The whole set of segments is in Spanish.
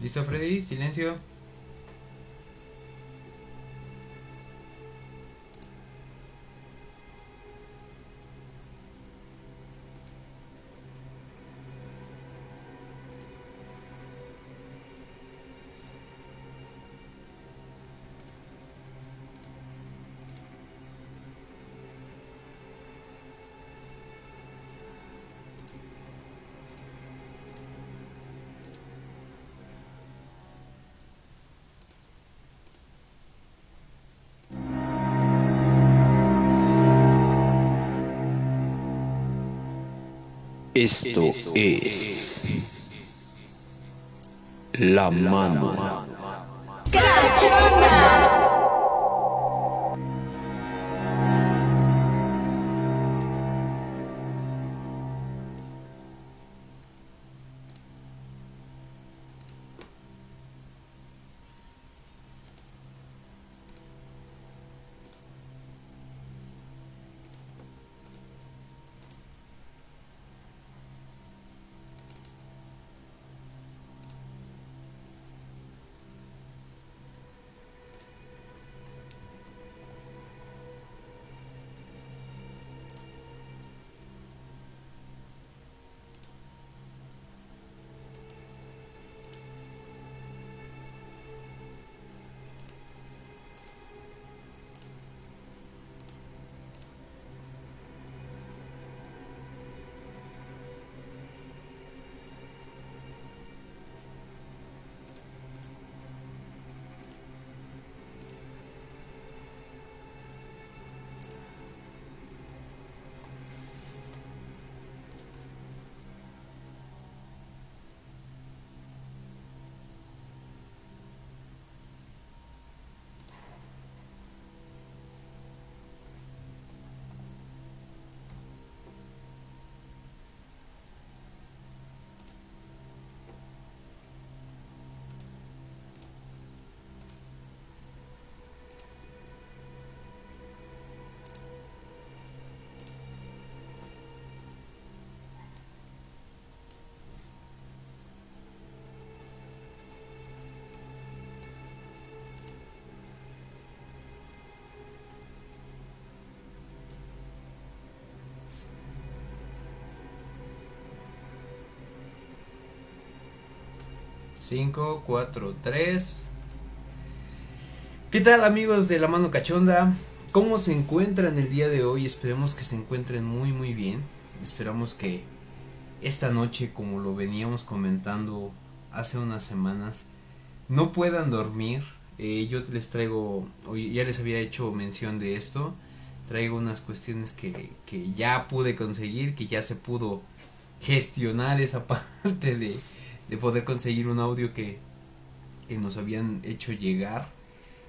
¿Listo, Freddy? Silencio. Esto es la mano. Cinco, cuatro, tres. ¿Qué tal amigos de la mano cachonda? ¿Cómo se encuentran el día de hoy? Esperemos que se encuentren muy muy bien. Esperamos que esta noche, como lo veníamos comentando hace unas semanas, no puedan dormir. Eh, yo les traigo, ya les había hecho mención de esto. Traigo unas cuestiones que, que ya pude conseguir, que ya se pudo gestionar esa parte de, de poder conseguir un audio que, que nos habían hecho llegar.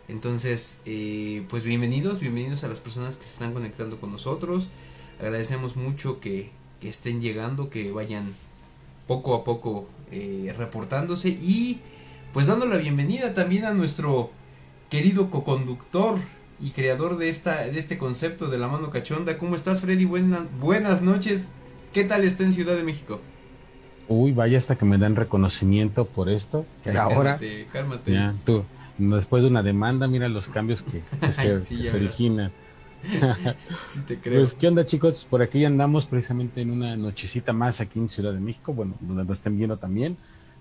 Entonces, eh, pues bienvenidos, bienvenidos a las personas que se están conectando con nosotros. Agradecemos mucho que, que estén llegando, que vayan poco a poco eh, reportándose y pues dando la bienvenida también a nuestro querido coconductor y creador de esta de este concepto de la mano cachonda. ¿Cómo estás, Freddy? Buenas buenas noches. ¿Qué tal está en Ciudad de México? Uy, vaya hasta que me dan reconocimiento por esto. Ay, ahora, cálmate, cálmate. ya, tú, después de una demanda, mira los cambios que, que se, Sí, que se originan. Sí te creo. Pues, ¿qué onda, chicos? Por aquí andamos precisamente en una nochecita más aquí en Ciudad de México, bueno, donde nos estén viendo también.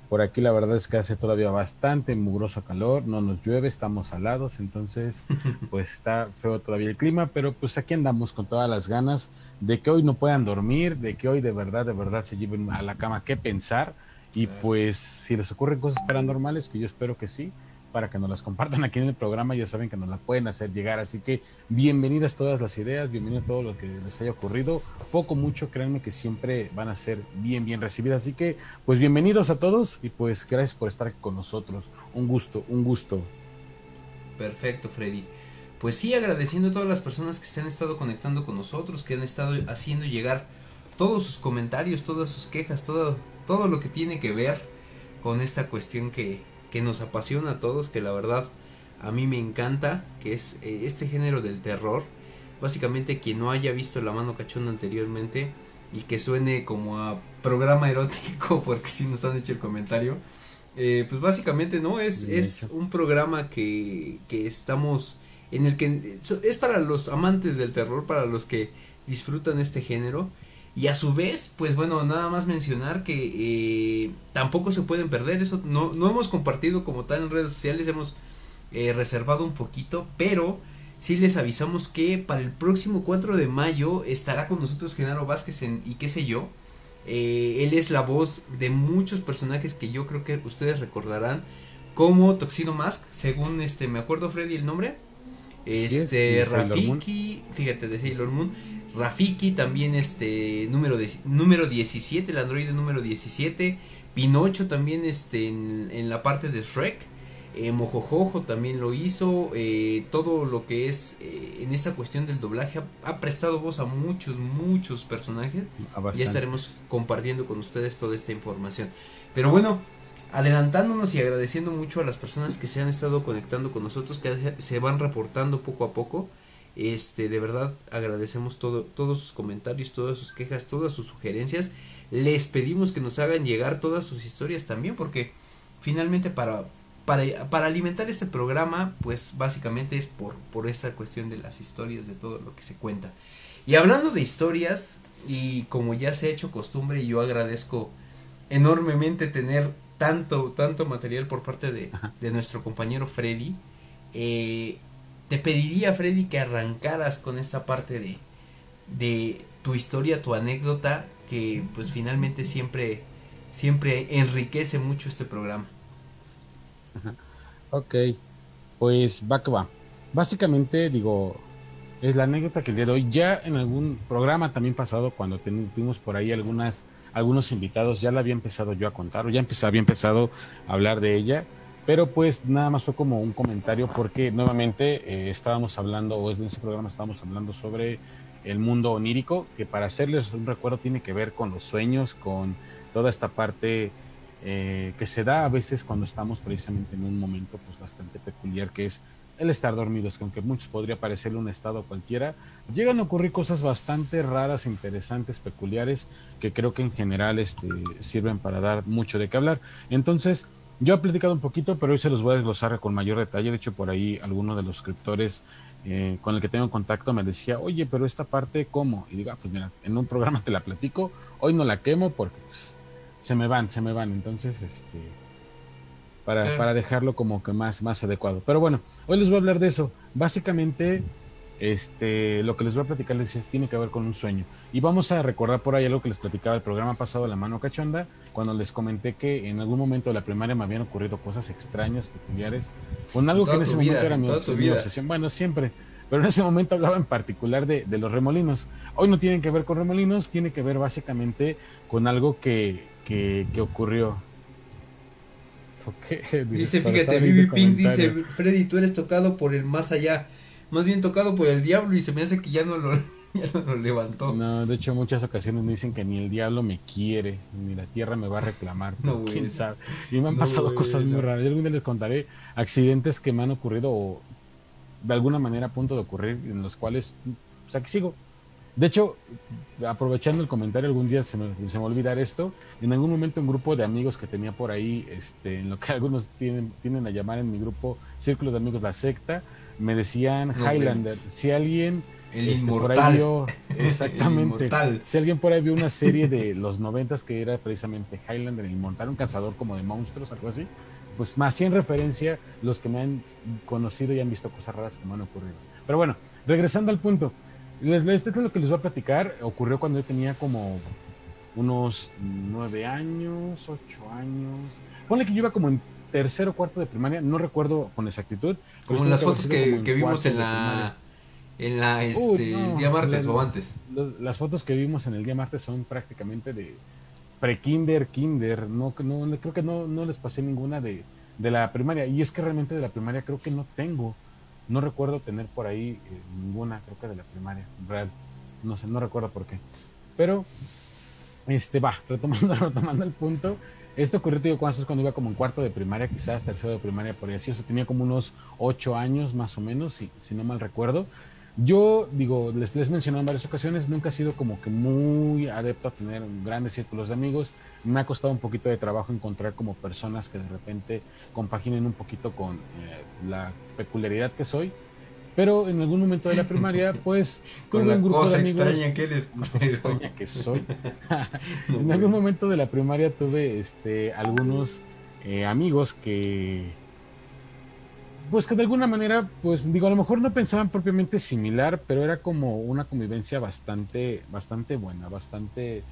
Por aquí la verdad es que hace todavía bastante mugroso calor, no nos llueve, estamos salados, entonces pues está feo todavía el clima, pero pues aquí andamos con todas las ganas de que hoy no puedan dormir, de que hoy de verdad, de verdad se lleven a la cama qué pensar. Y pues si les ocurren cosas paranormales, que yo espero que sí, para que nos las compartan aquí en el programa, ya saben que nos las pueden hacer llegar, así que bienvenidas todas las ideas, bienvenido todo lo que les haya ocurrido, poco, mucho, créanme que siempre van a ser bien, bien recibidas, así que pues bienvenidos a todos y pues gracias por estar con nosotros, un gusto, un gusto. Perfecto, Freddy. Pues sí, agradeciendo a todas las personas que se han estado conectando con nosotros, que han estado haciendo llegar todos sus comentarios, todas sus quejas, todo, todo lo que tiene que ver con esta cuestión que, que nos apasiona a todos, que la verdad a mí me encanta, que es eh, este género del terror. Básicamente quien no haya visto La mano cachonda anteriormente y que suene como a programa erótico, porque si nos han hecho el comentario, Eh, pues básicamente, ¿no? Es, es un programa que, que estamos, en el que es para los amantes del terror, para los que disfrutan este género. Y a su vez, pues bueno, nada más mencionar que eh, tampoco se pueden perder, eso no, no hemos compartido como tal en redes sociales, hemos eh, reservado un poquito, pero sí les avisamos que para el próximo 4 de mayo estará con nosotros Genaro Vázquez en, y qué sé yo. Eh, él es la voz de muchos personajes que yo creo que ustedes recordarán como Toxino Mask, según este, me acuerdo Freddy el nombre. Es, Este, Rafiki, fíjate, de Sailor Moon. Rafiki también este número de, número 17, el androide número 17. Pinocho también este en, en la parte de Shrek. Eh, Mojojojo también lo hizo. eh, todo lo que es eh, en esta cuestión del doblaje ha, ha prestado voz a muchos, muchos personajes. Ya estaremos compartiendo con ustedes toda esta información. Pero bueno, adelantándonos y agradeciendo mucho a las personas que se han estado conectando con nosotros, que se- van reportando poco a poco. Este, de verdad agradecemos todo, todos sus comentarios, todas sus quejas, todas sus sugerencias. Les pedimos que nos hagan llegar todas sus historias también, porque finalmente para, para, para alimentar este programa, pues básicamente es por, por esta cuestión de las historias, de todo lo que se cuenta. Y hablando de historias, y como ya se ha hecho costumbre, yo agradezco enormemente tener tanto, tanto material por parte de, de nuestro compañero Freddy. Eh, te pediría, Freddy, que arrancaras con esta parte de, de tu historia, tu anécdota, que pues finalmente siempre, siempre enriquece mucho este programa. Ok, pues va que va. Básicamente, digo, es la anécdota que de hoy, ya en algún programa también pasado, cuando ten- tuvimos por ahí algunas, algunos invitados, ya la había empezado yo a contar, o ya empecé, había empezado a hablar de ella, pero pues nada más fue como un comentario porque nuevamente eh, estábamos hablando, o es ese programa estábamos hablando sobre el mundo onírico, que para hacerles un recuerdo tiene que ver con los sueños, con toda esta parte eh, que se da a veces cuando estamos precisamente en un momento pues bastante peculiar que es el estar dormidos, que aunque muchos podría parecerle un estado cualquiera, llegan a ocurrir cosas bastante raras, interesantes, peculiares, que creo que en general este, sirven para dar mucho de qué hablar. Entonces, yo he platicado un poquito, pero hoy se los voy a desglosar con mayor detalle. De hecho, por ahí alguno de los suscriptores eh, con el que tengo contacto me decía, oye, pero esta parte, ¿cómo? Y digo, ah, pues mira, en un programa te la platico, hoy no la quemo porque pues, se me van, se me van. Entonces, este, para, para dejarlo como que más, más adecuado. Pero bueno, hoy les voy a hablar de eso. Básicamente, este, lo que les voy a platicar les decía, tiene que ver con un sueño. Y vamos a recordar por ahí algo que les platicaba el programa pasado, La Mano Cachonda, cuando les comenté que en algún momento de la primaria me habían ocurrido cosas extrañas, peculiares, con algo que en ese momento era mi, obs- obsesión. Bueno, siempre. Pero en ese momento hablaba en particular de, de los remolinos. Hoy no tienen que ver con remolinos, tiene que ver básicamente con algo que, que, que ocurrió. Dice, fíjate, Vivi Pink dice. Freddy, tú eres tocado por el más allá. Más bien tocado por el diablo y se me hace que ya no lo, ya no lo levantó. No, de hecho, muchas ocasiones me dicen que ni el diablo me quiere, ni la tierra me va a reclamar. No, güey. quién sabe. Y me han No, pasado cosas muy raras. Yo algún día les contaré accidentes que me han ocurrido o de alguna manera a punto de ocurrir, en los cuales, pues aquí sigo. De hecho, aprovechando el comentario, algún día se me, se me va a olvidar esto. En algún momento, un grupo de amigos que tenía por ahí, este, en lo que algunos tienen, tienen a llamar en mi grupo Círculo de Amigos la Secta, me decían No. Highlander. Si alguien El este, por ahí inmortal. vio- exactamente. El inmortal. Si alguien por ahí vio una serie de los noventas que era precisamente Highlander, el inmortal, un cazador como de monstruos, algo así, pues más sí en referencia los que me han conocido y han visto cosas raras que me han ocurrido. Pero bueno, regresando al punto, esto es lo que les voy a platicar. Ocurrió cuando yo tenía como unos nueve años, ocho años. Ponle que yo iba como en tercero o cuarto de primaria, no recuerdo con exactitud. Como en las fotos que, que vimos en la en la este Uy, no, el día martes la- o antes. Las fotos que vimos en el día martes son prácticamente de pre-kinder, kinder, no, no, no- creo que no, no les pasé ninguna de, de la primaria. Y es que realmente de la primaria creo que no tengo, no recuerdo tener por ahí eh, ninguna, creo que de la primaria, real. No sé, no recuerdo por qué. Pero, este, va, retomando, retomando el punto. Esto ocurrió, digo, cuando, cuando iba como en cuarto de primaria, quizás tercero de primaria, por ahí así. O sea, tenía como unos ocho años más o menos, si, si no mal recuerdo. Yo, digo, les, les mencioné en varias ocasiones, nunca he sido como que muy adepto a tener grandes círculos de amigos. Me ha costado un poquito de trabajo encontrar como personas que de repente compaginen un poquito con eh, la peculiaridad que soy. Pero en algún momento de la primaria, pues, Con tuve la un grupo cosa de amigos. extraña que eres. extraña que soy. En algún momento de la primaria tuve este, algunos eh, amigos que, pues que de alguna manera, pues digo, a lo mejor no pensaban propiamente similar, pero era como una convivencia bastante, bastante buena, bastante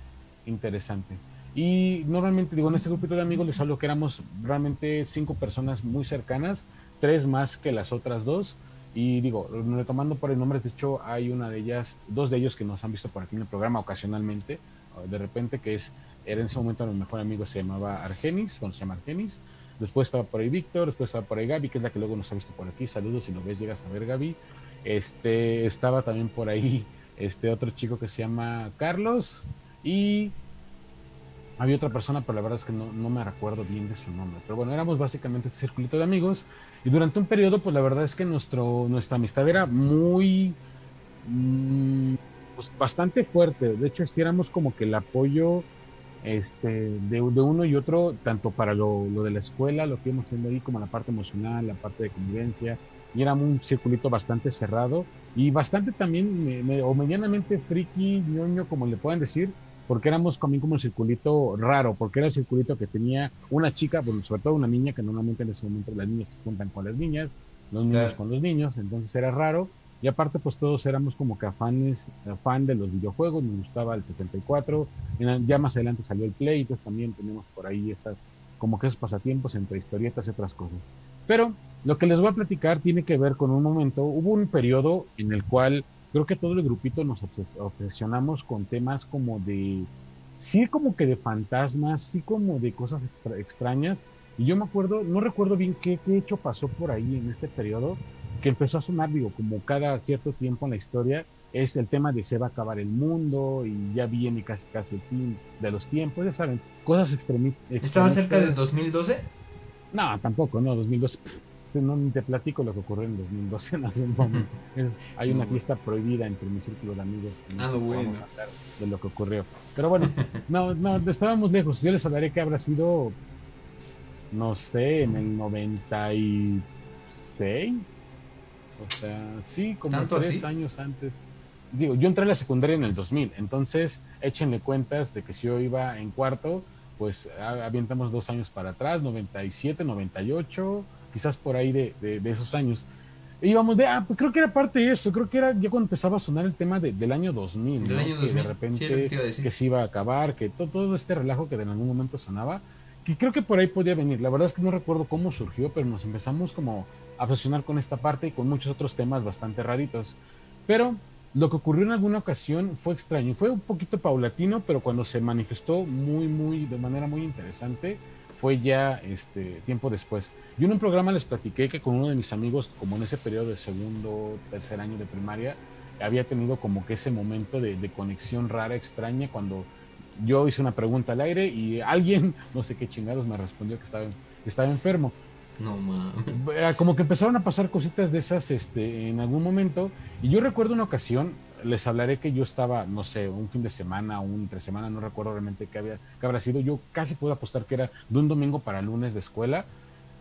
interesante. Y normalmente, digo, en ese grupito de amigos les hablo que éramos realmente cinco personas muy cercanas, tres más que las otras dos. Y digo, retomando por el nombre, de hecho, hay una de ellas, dos de ellos que nos han visto por aquí en el programa ocasionalmente, de repente, que es, era en ese momento mi mejor amigo, se llamaba Argenis, bueno, se llama Argenis. Después estaba por ahí Víctor, después estaba por ahí Gaby, que es la que luego nos ha visto por aquí. Saludos si lo ves, llegas a ver Gaby. Este, estaba también por ahí este otro chico que se llama Carlos y había otra persona, pero la verdad es que no, no me recuerdo bien de su nombre. Pero bueno, éramos básicamente este circulito de amigos y durante un periodo, pues la verdad es que nuestro, nuestra amistad era muy, mm, pues bastante fuerte. De hecho, sí éramos como que el apoyo este, de, uno y otro, tanto para lo, lo de la escuela, lo que íbamos haciendo ahí, como la parte emocional, la parte de convivencia. Y era un circulito bastante cerrado y bastante también, o medianamente friki, ñoño, como le puedan decir, porque éramos también como el circulito raro, porque era el circulito que tenía una chica, bueno, sobre todo una niña, que normalmente en ese momento las niñas se juntan con las niñas, los niños Claro. con los niños, entonces era raro. Y aparte, pues todos éramos como que afanes, fan de los videojuegos, nos gustaba el 74, en- ya más adelante salió el Play, entonces también tenemos por ahí esas, como que esos pasatiempos entre historietas y otras cosas. Pero lo que les voy a platicar tiene que ver con un momento, hubo un periodo en el cual creo que todo el grupito nos obses- obsesionamos con temas como de, sí como que de fantasmas, sí como de cosas extra- extrañas. Y yo me acuerdo, no recuerdo bien qué, qué hecho pasó por ahí en este periodo, que empezó a sonar, digo, como cada cierto tiempo en la historia, es el tema de se va a acabar el mundo y ya viene casi casi el fin de los tiempos, ya saben, cosas extremi- ¿Estaba cerca del extremistas. 2012? No, tampoco, no, 2012. pff, No ni te platico lo que ocurrió en 2012 en algún momento. Es- hay una No, fiesta prohibida entre mi círculo de amigos. Ah, no, vamos bueno. a hablar de lo que ocurrió. Pero bueno, no, no, estábamos lejos. Yo les hablaré que habrá sido, no sé, en el 96. O sea, sí, como ¿Tanto tres así? años antes. Digo, yo entré a la secundaria en el 2000, entonces échenle cuentas de que si yo iba en cuarto, pues avientamos dos años para atrás, 97, 98, quizás por ahí de, de- de esos años. Y íbamos de, ah, pues creo que era parte de eso, creo que era ya cuando empezaba a sonar el tema de- del año 2000, Del ¿no? año Que 2000, de sí, repente lo que que se iba a acabar, que to- todo este relajo que en algún momento sonaba, que creo que por ahí podía venir. La verdad es que no recuerdo cómo surgió, pero nos empezamos como a obsesionar con esta parte y con muchos otros temas bastante raritos. Pero lo que ocurrió en alguna ocasión fue extraño, fue un poquito paulatino, pero cuando se manifestó muy, muy, de manera muy interesante, fue ya este tiempo después. Yo en un programa les platiqué que con uno de mis amigos, como en ese periodo de segundo, tercer año de primaria, había tenido como que ese momento de, de conexión rara, extraña, cuando yo hice una pregunta al aire y alguien, no sé qué chingados, me respondió que estaba, que estaba enfermo. No mames. Como que empezaron a pasar cositas de esas este, en algún momento. Y yo recuerdo una ocasión, les hablaré que yo estaba, no sé, un fin de semana, un entre semana, no recuerdo realmente qué, había, qué habrá sido. Yo casi puedo apostar que era de un domingo para lunes de escuela.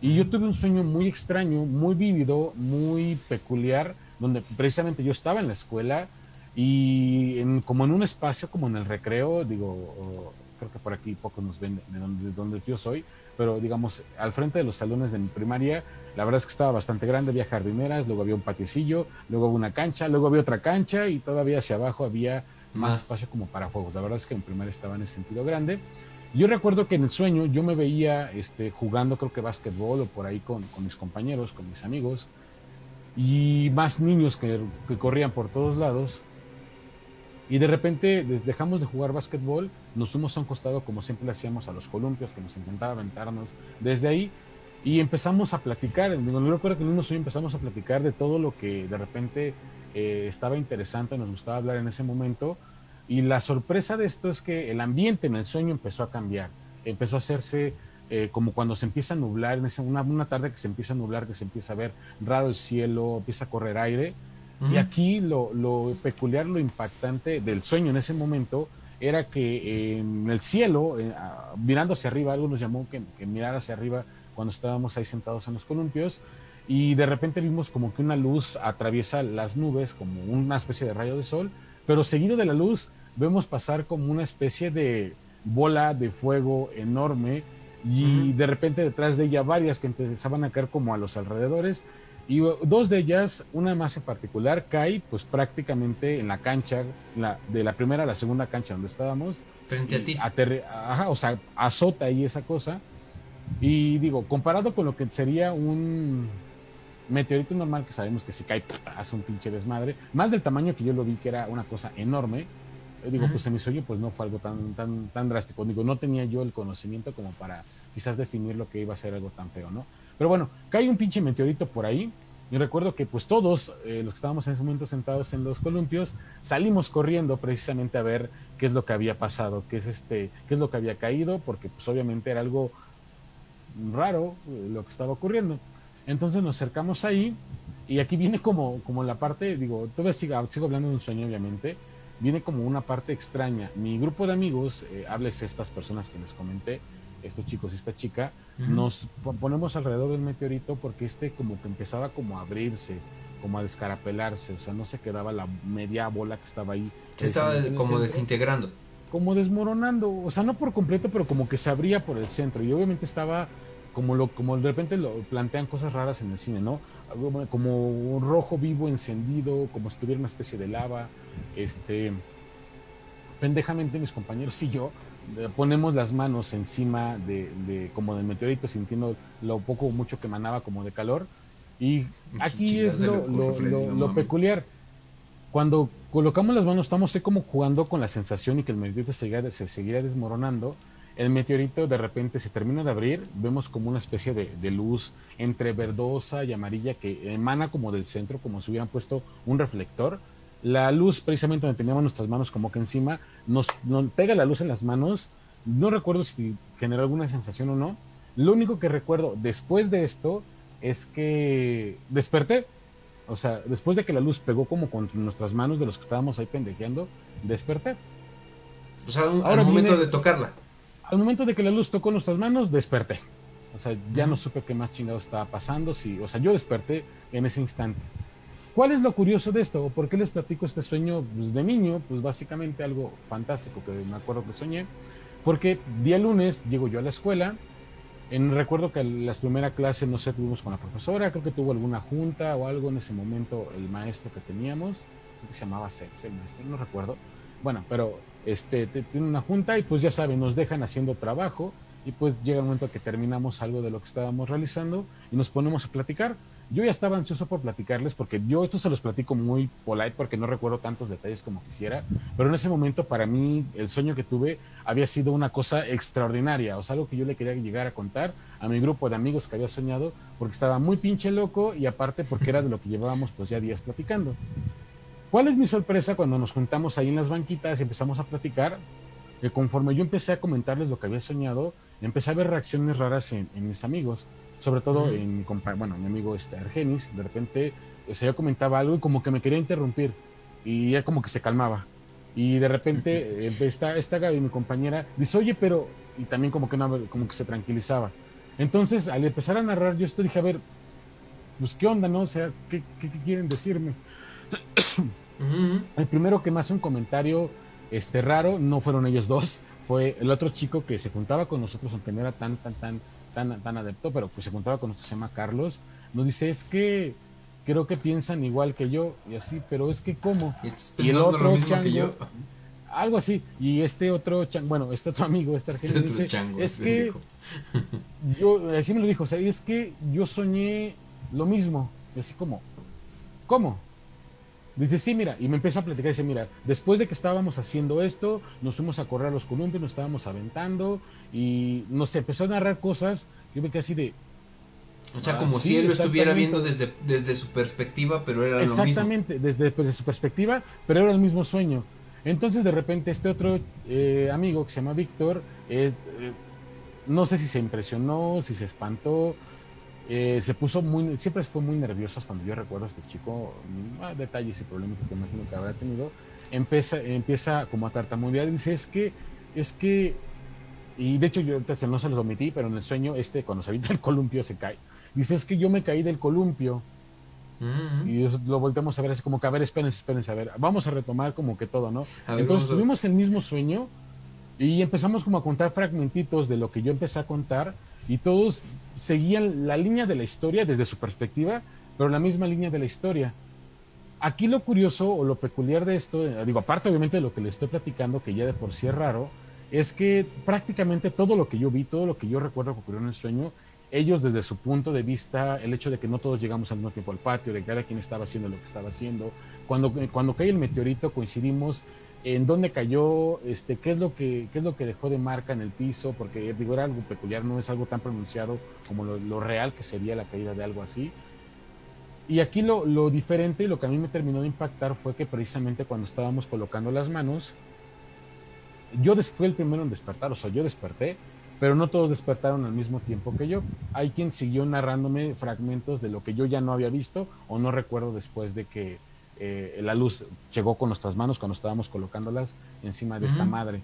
Y yo tuve un sueño muy extraño, muy vívido, muy peculiar, donde precisamente yo estaba en la escuela y en- como en un espacio, como en el recreo, digo, creo que por aquí pocos nos ven de donde, de donde yo soy, pero digamos, al frente de los salones de mi primaria, la verdad es que estaba bastante grande, había jardineras, luego había un patiecillo, luego había una cancha, luego había otra cancha y todavía hacia abajo había más Más. espacio como para juegos. La verdad es que en primaria estaba en ese sentido grande. Yo recuerdo que en el sueño yo me veía este, jugando, creo que básquetbol o por ahí con, con mis compañeros, con mis amigos, y más niños que, que corrían por todos lados. Y de repente dejamos de jugar básquetbol, nos fuimos a un costado como siempre le hacíamos a los columpios, que nos encantaba aventarnos desde ahí, y empezamos a platicar. No recuerdo que en un sueño empezamos a platicar de todo lo que de repente eh, estaba interesante, nos gustaba hablar en ese momento. Y la sorpresa de esto es que el ambiente en el sueño empezó a cambiar, empezó a hacerse eh, como cuando se empieza a nublar, en una, una tarde que se empieza a nublar, que se empieza a ver raro el cielo, empieza a correr aire. Y aquí lo, lo, peculiar, lo impactante del sueño en ese momento era que en el cielo, eh, mirando hacia arriba, algo nos llamó que, que mirar hacia arriba cuando estábamos ahí sentados en los columpios, y de repente vimos como que una luz atraviesa las nubes como una especie de rayo de sol, pero seguido de la luz vemos pasar como una especie de bola de fuego enorme y de repente detrás de ella varias que empezaban a caer como a los alrededores y dos de ellas, una más en particular, cae pues prácticamente en la cancha, la, de la primera a la segunda cancha donde estábamos. Frente a ti. Ajá, o sea, azota ahí esa cosa. Y digo, comparado con lo que sería un meteorito normal que sabemos que si cae hace un pinche desmadre, más del tamaño que yo lo vi que era una cosa enorme, digo, pues en mi sueño pues no fue algo tan, tan, tan drástico, digo, no tenía yo el conocimiento como para quizás definir lo que iba a ser algo tan feo, ¿no? Pero bueno, cae un pinche meteorito por ahí, y recuerdo que pues todos eh, los que estábamos en ese momento sentados en los columpios salimos corriendo precisamente a ver qué es lo que había pasado, qué es este, qué es lo que había caído, porque pues obviamente era algo raro eh, lo que estaba ocurriendo. Entonces nos acercamos ahí y aquí viene como, como la parte, digo, todavía sigo, sigo hablando de un sueño obviamente, viene como una parte extraña. Mi grupo de amigos, eh, hables estas personas que les comenté, estos chicos y esta chica, nos ponemos alrededor del meteorito porque este como que empezaba como a abrirse, como a descarapelarse, o sea, no se quedaba la media bola que estaba ahí. Se estaba como desintegrando. Como desmoronando, o sea, no por completo, pero como que se abría por el centro y obviamente estaba como lo como de repente lo plantean cosas raras en el cine, ¿no? Como un rojo vivo encendido, como si tuviera una especie de lava, este pendejamente mis compañeros y yo eh, ponemos las manos encima de, como del meteorito sintiendo lo poco o mucho que emanaba como de calor y aquí es lo, lo, peculiar cuando colocamos las manos estamos como jugando con la sensación y que el meteorito se, se seguirá desmoronando el meteorito de repente se termina de abrir, vemos como una especie de, luz entre verdosa y amarilla que emana como del centro, como si hubieran puesto un reflector. La luz, precisamente donde teníamos nuestras manos como que encima, nos, pega la luz en las manos. No recuerdo si generó alguna sensación o no. Lo único que recuerdo después de esto es que desperté. O sea, después de que la luz pegó como contra nuestras manos de los que estábamos ahí pendejeando, desperté. O sea, al momento de tocarla al momento de que la luz tocó nuestras manos, desperté. O sea, ya no supe qué más chingado estaba pasando. Si, o sea, yo desperté en ese instante. ¿Cuál es lo curioso de esto? ¿Por qué les platico este sueño pues, de niño? Pues básicamente algo fantástico que me acuerdo que soñé. Porque día lunes llego yo a la escuela. En, recuerdo que la primera clase, no sé, tuvimos con la profesora, creo que tuvo alguna junta o algo en ese momento el maestro que teníamos, creo que se llamaba Sergio, el maestro, no recuerdo. Bueno, pero este, tiene una junta y pues ya saben, nos dejan haciendo trabajo y pues llega el momento que terminamos algo de lo que estábamos realizando y nos ponemos a platicar. Yo ya estaba ansioso por platicarles porque yo esto se los platico muy polite porque no recuerdo tantos detalles como quisiera, pero en ese momento para mí el sueño que tuve había sido una cosa extraordinaria, o sea, algo que yo le quería llegar a contar a mi grupo de amigos que había soñado porque estaba muy pinche loco y aparte porque era de lo que llevábamos pues ya días platicando. ¿Cuál es mi sorpresa cuando nos juntamos ahí en las banquitas y empezamos a platicar? Que conforme yo empecé a comentarles lo que había soñado, empecé a ver reacciones raras en, mis amigos, sobre todo en mi bueno, mi amigo este Argenis, de repente, o sea, yo comentaba algo y como que me quería interrumpir y ya como que se calmaba. Y de repente esta, esta Gaby, mi compañera, dice, oye, pero, y también como que, no, como que se tranquilizaba. Entonces, al empezar a narrar yo esto, dije, a ver, pues qué onda, ¿no? O sea, ¿qué, qué quieren decirme? El primero que me hace un comentario este, raro no fueron ellos dos, fue el otro chico que se juntaba con nosotros, aunque no era tan, tan, tan, tan, tan adepto, pero pues se juntaba con nosotros, se llama Carlos. Nos dice, es que creo que piensan igual que yo, y así, pero es que cómo. Y, el otro chango, algo así. Y este otro, chango, bueno, este otro amigo, este argentino, dice, es que yo, así me lo dijo, o sea, es que yo soñé lo mismo, y así como, ¿cómo? Dice, sí, mira, y me empezó a platicar, dice, mira, después de que estábamos haciendo esto, nos fuimos a correr a los columpios, nos estábamos aventando y nos empezó a narrar cosas, yo me quedé así de... O sea, como ah, si él lo estuviera viendo desde, desde su perspectiva, pero era lo mismo. Exactamente, desde, desde, su perspectiva, pero era el mismo sueño. Entonces, de repente, este otro eh, amigo que se llama Víctor, eh, eh, no sé si se impresionó, si se espantó, eh, se puso muy, siempre fue muy nervioso hasta donde yo recuerdo este chico, mm, detalles y problemas que imagino que habrá tenido, empieza, empieza como a tartamudear y dice, es que, es que, y de hecho yo no se los omití, pero en el sueño este, cuando se avienta el columpio se cae, dice, es que yo me caí del columpio, y lo volteamos a ver así como que, a ver, espérense, espérense, a ver, vamos a retomar como que todo, ¿no? Entonces tuvimos el mismo sueño y empezamos como a contar fragmentitos de lo que yo empecé a contar y todos seguían la línea de la historia desde su perspectiva, pero la misma línea de la historia. Aquí lo curioso o lo peculiar de esto, eh, digo, aparte obviamente de lo que le estoy platicando, que ya de por sí es raro, es que prácticamente todo lo que yo vi, todo lo que yo recuerdo que ocurrió en el sueño, ellos desde su punto de vista, el hecho de que no todos llegamos al mismo tiempo al patio, de cada quien estaba haciendo lo que estaba haciendo, cuando, cuando cae el meteorito coincidimos en dónde cayó, este, qué es lo que, qué es lo que dejó de marca en el piso, porque digo, era algo peculiar, no es algo tan pronunciado como lo, real que sería la caída de algo así. Y aquí lo, lo, diferente y lo que a mí me terminó de impactar fue que precisamente cuando estábamos colocando las manos, yo fui el primero en despertar, o sea, yo desperté, pero no todos despertaron al mismo tiempo que yo. Hay quien siguió narrándome fragmentos de lo que yo ya no había visto o no recuerdo después de que eh, la luz llegó con nuestras manos cuando estábamos colocándolas encima de esta madre.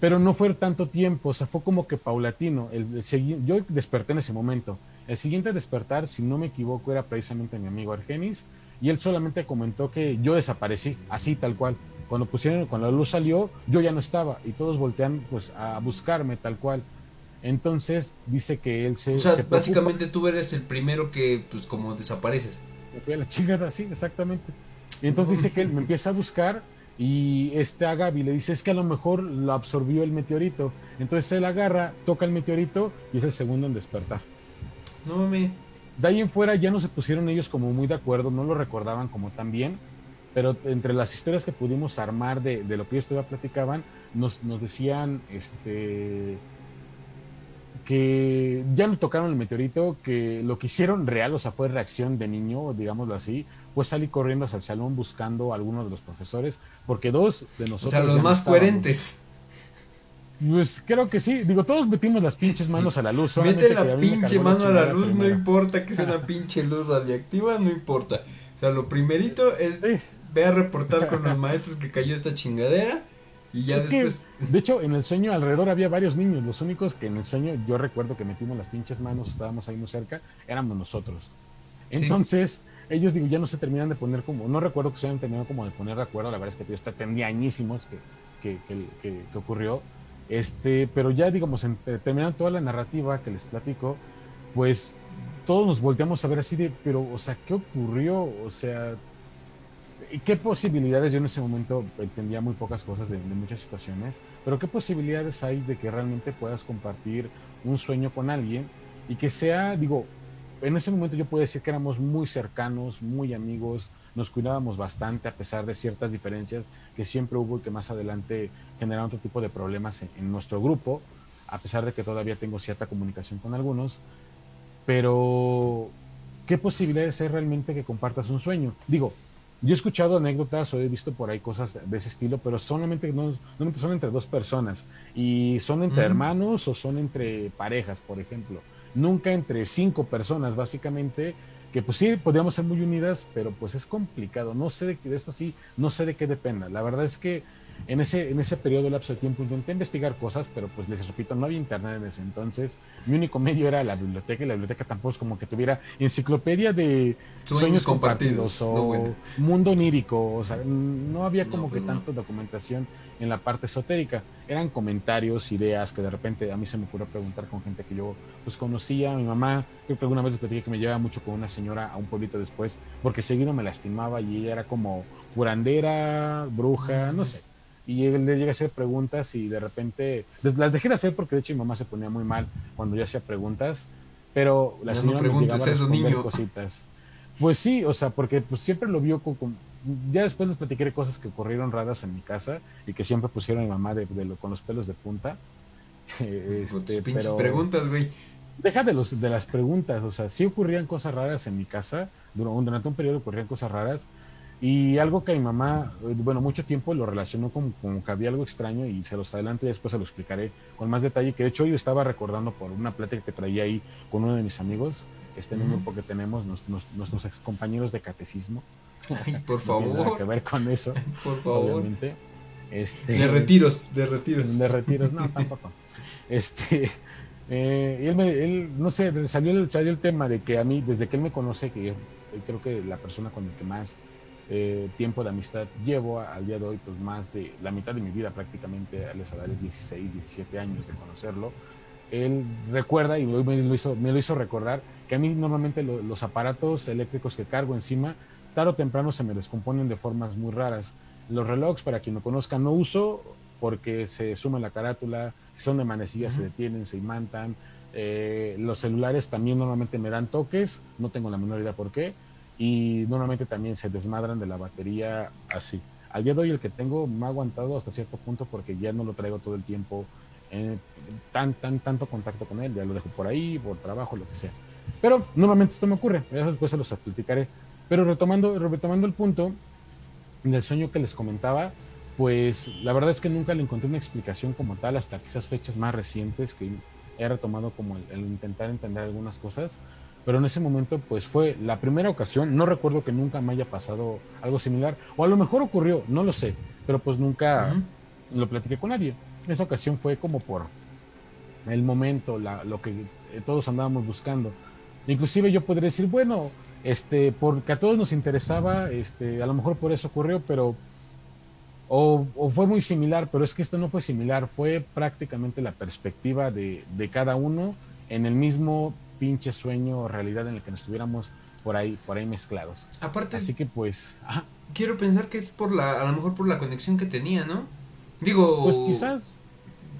Pero no fue tanto tiempo, o sea, fue como que paulatino. El, yo desperté en ese momento. El siguiente despertar, si no me equivoco, era precisamente mi amigo Argenis, y él solamente comentó que yo desaparecí, así tal cual. Cuando pusieron, cuando la luz salió, yo ya no estaba, y todos voltean pues a buscarme tal cual. Entonces dice que él se. O sea, básicamente tú eres el primero que, pues, como desapareces me fui a la chingada, sí, exactamente. Y entonces dice que él me empieza a buscar y este a Gaby le dice es que a lo mejor lo absorbió el meteorito. Entonces él agarra, toca el meteorito y es el segundo en despertar. No mami. De ahí en fuera ya no se pusieron ellos como muy de acuerdo, no lo recordaban como tan bien, pero entre las historias que pudimos armar de, de lo que ellos todavía platicaban, nos, nos decían, este, que ya no tocaron el meteorito, que lo que hicieron real, o sea, fue reacción de niño, digámoslo así, pues salí corriendo hacia el salón buscando a algunos de los profesores, porque dos de nosotros... O sea, los más coherentes. Pues creo que sí, digo, todos metimos las pinches manos a la luz. Mete la pinche mano a la luz, no importa que sea una pinche luz radiactiva, no importa. O sea, lo primerito es ve a reportar con los maestros que cayó esta chingadera y ya después. de hecho, en el sueño alrededor había varios niños. Los únicos que en el sueño yo recuerdo que metimos las pinches manos, estábamos ahí muy cerca, éramos nosotros. Entonces, ellos digo, ya no se terminan de poner como, no recuerdo que se hayan terminado como de poner de acuerdo, la verdad es que está tendría añísimos que, que, que, ocurrió. Este, pero ya digamos, en, eh, terminando toda la narrativa que les platico, pues todos nos volteamos a ver así de, pero, o sea, ¿qué ocurrió? O sea, ¿Qué posibilidades? Yo en ese momento entendía muy pocas cosas de, muchas situaciones, pero ¿qué posibilidades hay de que realmente puedas compartir un sueño con alguien y que sea, digo, en ese momento yo puedo decir que éramos muy cercanos, muy amigos, nos cuidábamos bastante a pesar de ciertas diferencias que siempre hubo y que más adelante generaron otro tipo de problemas en, en nuestro grupo, a pesar de que todavía tengo cierta comunicación con algunos, pero ¿qué posibilidades hay realmente que compartas un sueño? Digo, yo he escuchado anécdotas o he visto por ahí cosas de ese estilo, pero solamente, no, son entre dos personas. Y son entre hermanos o son entre parejas, por ejemplo. Nunca entre cinco personas, básicamente, que pues sí, podríamos ser muy unidas, pero pues es complicado. No sé de, de esto sí, no sé de qué dependa. La verdad es que en ese, en ese periodo, lapso de tiempo, intenté investigar cosas, pero pues les repito, no había internet en ese entonces. Mi único medio era la biblioteca y la biblioteca tampoco es como que tuviera enciclopedia de sueños, compartidos, o mundo onírico. O sea, no había como que pues tanta documentación en la parte esotérica. Eran comentarios, ideas que de repente a mí se me ocurrió preguntar con gente que yo pues conocía. Mi mamá, creo que alguna vez les platiqué que me llevaba mucho con una señora a un pueblito después porque seguido me lastimaba y ella era como curandera, bruja, no sé y él le llega a hacer preguntas y de repente las dejé de hacer porque de hecho mi mamá se ponía muy mal cuando yo hacía preguntas, pero la señora no me llegaba a responder cositas. Pues sí, o sea, porque pues siempre lo vio con, ya después les platiqué cosas que ocurrieron raras en mi casa y que siempre pusieron a mi mamá de, con los pelos de punta. este, pinches preguntas, güey. Deja de, los, de las preguntas, o sea, sí ocurrían cosas raras en mi casa, durante un periodo ocurrían cosas raras, Y algo que mi mamá, eh, bueno, mucho tiempo lo relacionó como, como que había algo extraño y se los adelanto y después se lo explicaré con más detalle, que de hecho yo estaba recordando por una plática que traía ahí con uno de mis amigos, este en un Ujú. grupo que tenemos, nos- nos- nuestros ex compañeros de catecismo. Ay, por No tiene nada que favor, ver con eso, por favor. obviamente. Este, De retiros, de retiros. de retiros, no, tampoco. Este, eh, él, me, él, no sé, salió el, salió el tema de que a mí, desde que él me conoce, que yo- eh, creo que la persona con el que más eh, tiempo de amistad llevo al día de hoy, pues más de la mitad de mi vida prácticamente, a de 16, 17 años de conocerlo, él recuerda, y me lo hizo, me lo hizo recordar, que a mí normalmente lo- los aparatos eléctricos que cargo encima, tarde o temprano se me descomponen de formas muy raras. Los relojes, para quien no conozca, no uso porque se suma la carátula, si son de manecillas se Ujú. detienen, se imantan. Eh, los celulares también normalmente me dan toques, no tengo la menor idea por qué, y normalmente también se desmadran de la batería así. Al día de hoy el que tengo me ha aguantado hasta cierto punto porque ya no lo traigo todo el tiempo en tan, tan, tanto contacto con él, ya lo dejo por ahí, por trabajo, lo que sea. Pero normalmente esto me ocurre, ya después se los platicaré. Pero retomando, retomando el punto del sueño que les comentaba, pues la verdad es que nunca le encontré una explicación como tal hasta quizás fechas más recientes que he retomado como el, el intentar entender algunas cosas. Pero en ese momento, pues fue la primera ocasión. No recuerdo que nunca me haya pasado algo similar. O a lo mejor ocurrió, no lo sé. Pero pues nunca lo platiqué con nadie. Esa ocasión fue como por el momento, la- lo que eh, todos andábamos buscando. Inclusive yo podría decir, bueno, este, porque a todos nos interesaba, este, a lo mejor por eso ocurrió, pero o, o fue muy similar, pero es que esto no fue similar, fue prácticamente la perspectiva de, de cada uno en el mismo pinche sueño o realidad en el que nos estuviéramos por ahí, por ahí mezclados. Aparte, Así que pues, ajá, quiero pensar que es por la, a lo mejor por la conexión que tenía, ¿no? Digo, pues quizás,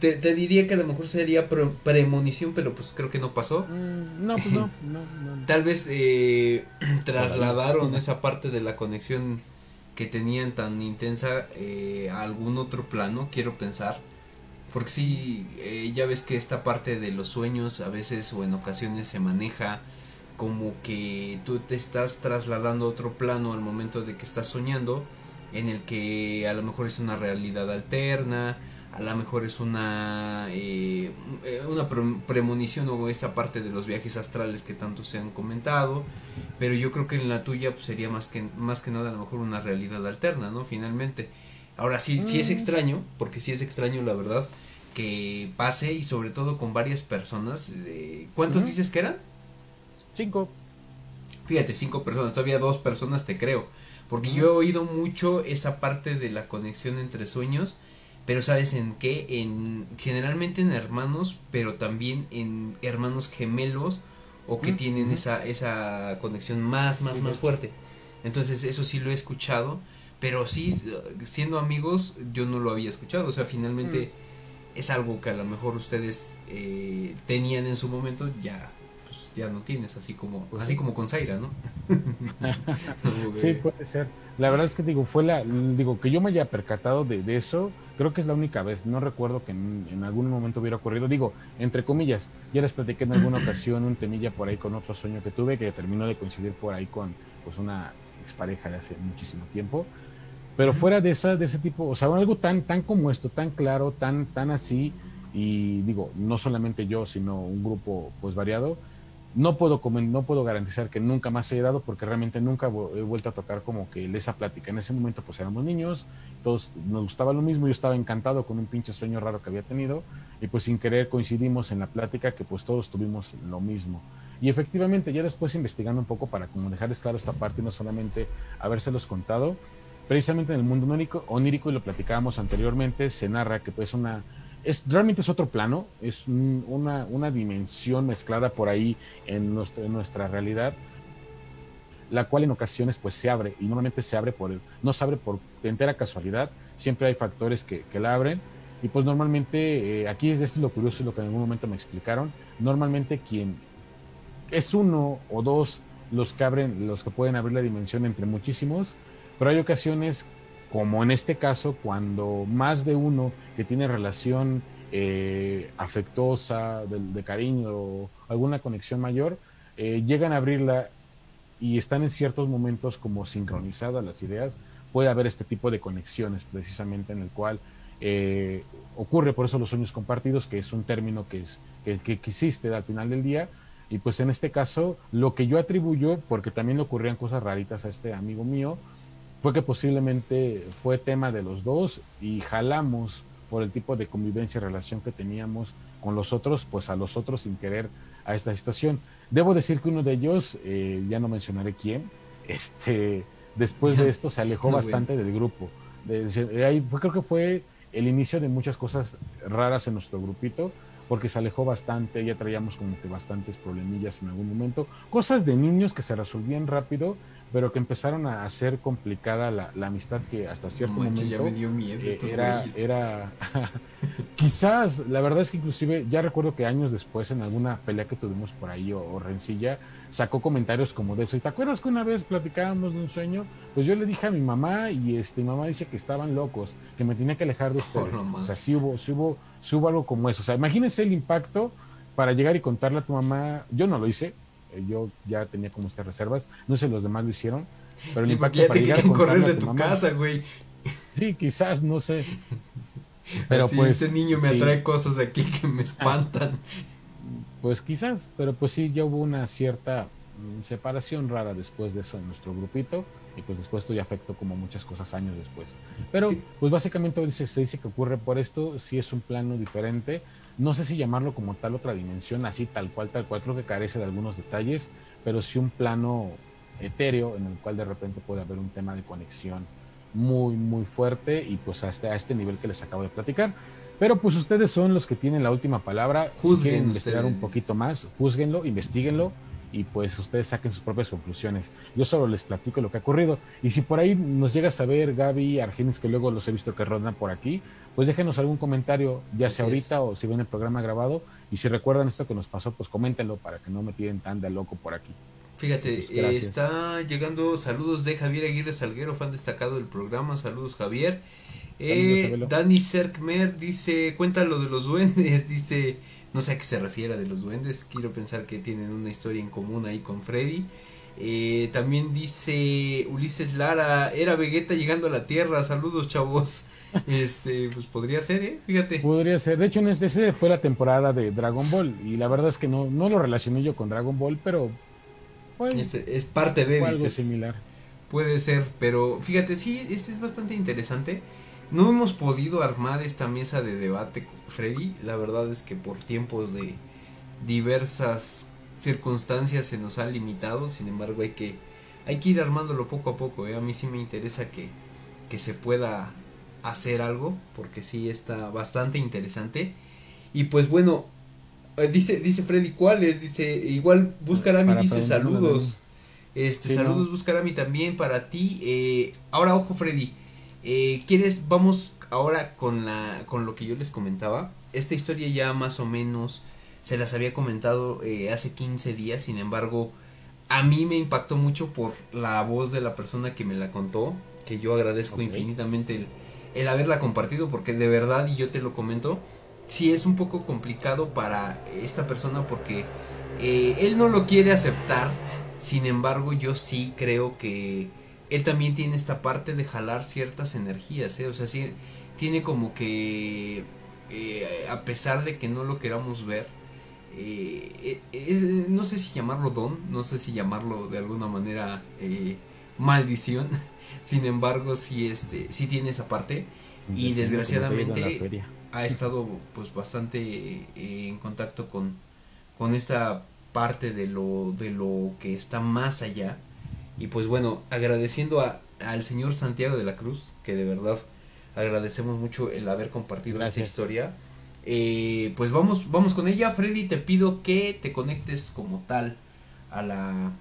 te, te diría que a lo mejor sería pre- premonición, pero pues creo que no pasó. mm, no, pues no, no, no. Tal vez eh, trasladaron esa parte de la conexión que tenían tan intensa eh, a algún otro plano, quiero pensar. Porque sí, eh, ya ves que esta parte de los sueños a veces o en ocasiones se maneja como que tú te estás trasladando a otro plano al momento de que estás soñando, en el que a lo mejor es una realidad alterna, a lo mejor es una eh, eh, una pre- premonición o esta parte de los viajes astrales que tanto se han comentado, pero yo creo que en la tuya pues, sería más que más que nada a lo mejor una realidad alterna, ¿no? Finalmente. Ahora sí, sí es Mm. extraño, porque sí es extraño la verdad que pase y sobre todo con varias personas. eh, ¿Cuántos dices que eran? Cinco. Fíjate, cinco personas, todavía dos personas te creo. Porque yo he oído mucho esa parte de la conexión entre sueños, pero ¿sabes en qué? En generalmente en hermanos, pero también en hermanos gemelos o que tienen esa esa conexión más más más fuerte. Entonces, eso sí lo he escuchado, pero sí siendo amigos yo no lo había escuchado, o sea, finalmente es algo que a lo mejor ustedes eh, tenían en su momento, ya pues ya no tienes, así como Pues así sí. como con Zaira, ¿no? Sí, puede ser. La verdad es que digo, fue la, digo, que yo me haya percatado de, de eso, creo que es la única vez. No recuerdo que en, en algún momento hubiera ocurrido. Digo, entre comillas, ya les platiqué en alguna ocasión un temilla por ahí con otro sueño que tuve que terminó de coincidir por ahí con pues una expareja de hace muchísimo tiempo. Pero fuera de esa, de ese tipo, o sea, algo tan, tan como esto, tan claro, tan, tan así, y digo, no solamente yo, sino un grupo pues variado, no puedo no puedo garantizar que nunca más se haya dado porque realmente nunca he vuelto a tocar como que esa plática. En ese momento pues éramos niños, todos nos gustaba lo mismo, yo estaba encantado con un pinche sueño raro que había tenido y pues sin querer coincidimos en la plática que pues todos tuvimos lo mismo. Y efectivamente ya después investigando un poco para como dejarles claro esta parte y no solamente habérselos contado, precisamente en el mundo onírico, y lo platicábamos anteriormente, se narra que pues una es realmente es otro plano, es un- una, una dimensión mezclada por ahí en nuestra, en nuestra realidad, la cual en ocasiones pues se abre y normalmente se abre por, no se abre por entera casualidad, siempre hay factores que, que la abren y pues normalmente, eh, aquí es esto es lo curioso y lo que en algún momento me explicaron, normalmente quien es uno o dos los que abren, los que pueden abrir la dimensión entre muchísimos, pero hay ocasiones como en este caso, cuando más de uno que tiene relación eh, afectuosa, de, de cariño o alguna conexión mayor, eh, llegan a abrirla y están en ciertos momentos como sincronizadas las ideas, puede haber este tipo de conexiones precisamente en el cual eh, ocurre por eso los sueños compartidos, que es un término que, es, que, que, existe al final del día. Y pues en este caso, lo que yo atribuyo, porque también le ocurrían cosas raritas a este amigo mío, fue que posiblemente fue tema de los dos y jalamos por el tipo de convivencia y relación que teníamos con los otros, pues a los otros sin querer a esta situación. Debo decir que uno de ellos, eh, ya no mencionaré quién, este, después de esto se alejó bastante del grupo. De, ahí fue, creo que fue el inicio de muchas cosas raras en nuestro grupito, porque se alejó bastante, ya traíamos como que bastantes problemillas en algún momento, cosas de niños que se resolvían rápido, pero que empezaron a hacer complicada la, la amistad que hasta cierto momento ya me dio miedo eh, era, era quizás, la verdad es que inclusive ya recuerdo que años después en alguna pelea que tuvimos por ahí o, o rencilla, sacó comentarios como de eso. ¿Y te acuerdas que una vez platicábamos de un sueño? Pues yo le dije a mi mamá y este, mi mamá dice que estaban locos, que me tenía que alejar de ustedes. Oh, o sea, sí hubo, sí hubo, sí hubo algo como eso. O sea, imagínense el impacto para llegar y contarle a tu mamá. Yo no lo hice, yo ya tenía como estas reservas, no sé los demás lo hicieron, pero el sí, impacto ya para te llegar correr de tu mamá. casa, güey. Sí, quizás, no sé. Pero Así, pues este niño me sí. atrae cosas aquí que me espantan. Pues quizás, pero pues sí, ya hubo una cierta mm, separación rara después de eso en nuestro grupito y pues después esto ya afectó como muchas cosas años después. Pero pues básicamente se dice que ocurre por esto, sí es un plano diferente, no sé si llamarlo como tal otra dimensión, así tal cual, tal cual, creo que carece de algunos detalles, pero sí un plano etéreo en el cual de repente puede haber un tema de conexión muy, muy fuerte y pues hasta a este nivel que les acabo de platicar. Pero pues ustedes son los que tienen la última palabra. si Juzguen quieren investigar ustedes. un poquito más, juzguenlo, investiguenlo y pues ustedes saquen sus propias conclusiones. Yo solo les platico lo que ha ocurrido. Y si por ahí nos llega a saber Gaby, Argenis, que luego los he visto que rondan por aquí, pues déjenos algún comentario, ya sea ahorita es. o si ven el programa grabado. Y si recuerdan esto que nos pasó, pues coméntenlo para que no me tiren tan de loco por aquí. Fíjate, Pues, eh, está llegando saludos de Javier Aguirre Salguero, fan destacado del programa. Saludos, Javier. Eh. Dani Serkmer dice, cuenta lo de los duendes, dice, no sé a qué se refiere de los duendes, quiero pensar que tienen una historia en común ahí con Freddy. Eh, también dice Ulises Lara, era Vegeta llegando a la Tierra, saludos chavos. Este, pues podría ser, eh, fíjate. Podría ser. De hecho, en este, ese fue la temporada de Dragon Ball. Y la verdad es que no, no lo relacioné yo con Dragon Ball, pero pues, Este, es parte de, algo dices. similar. Puede ser, pero fíjate, sí, este es bastante interesante. No hemos podido armar esta mesa de debate, Freddy. La verdad es que por tiempos de diversas circunstancias se nos ha limitado. Sin embargo, hay que, hay que ir armándolo poco a poco. ¿eh? A mí sí me interesa que, que se pueda hacer algo, porque sí está bastante interesante. Y pues bueno, eh, dice, dice Freddy, ¿cuáles? Dice, igual Buscarami dice saludos. Este, Sí, saludos no. Buscarami también para ti. Eh, ahora, ojo, Freddy. Eh, ¿Quieres? Vamos ahora con la con lo que yo les comentaba. Esta historia ya más o menos se las había comentado eh, hace 15 días. Sin embargo, a mí me impactó mucho por la voz de la persona que me la contó. Que yo agradezco infinitamente el, el haberla compartido. Porque de verdad, y yo te lo comento, sí es un poco complicado para esta persona porque eh, él no lo quiere aceptar. Sin embargo, yo sí creo que él también tiene esta parte de jalar ciertas energías, ¿eh? O sea, sí, tiene como que, eh, a pesar de que no lo queramos ver, eh, es- no sé si llamarlo don, no sé si llamarlo de alguna manera eh, maldición, sin embargo, sí, este, sí tiene esa parte y desgraciadamente ha estado pues bastante en contacto con, con esta parte de lo, de lo que está más allá. Y pues bueno, agradeciendo a, al señor Santiago de la Cruz, que de verdad agradecemos mucho el haber compartido esta historia. Eh, pues vamos, vamos con ella, Freddy, te pido que te conectes como tal a la,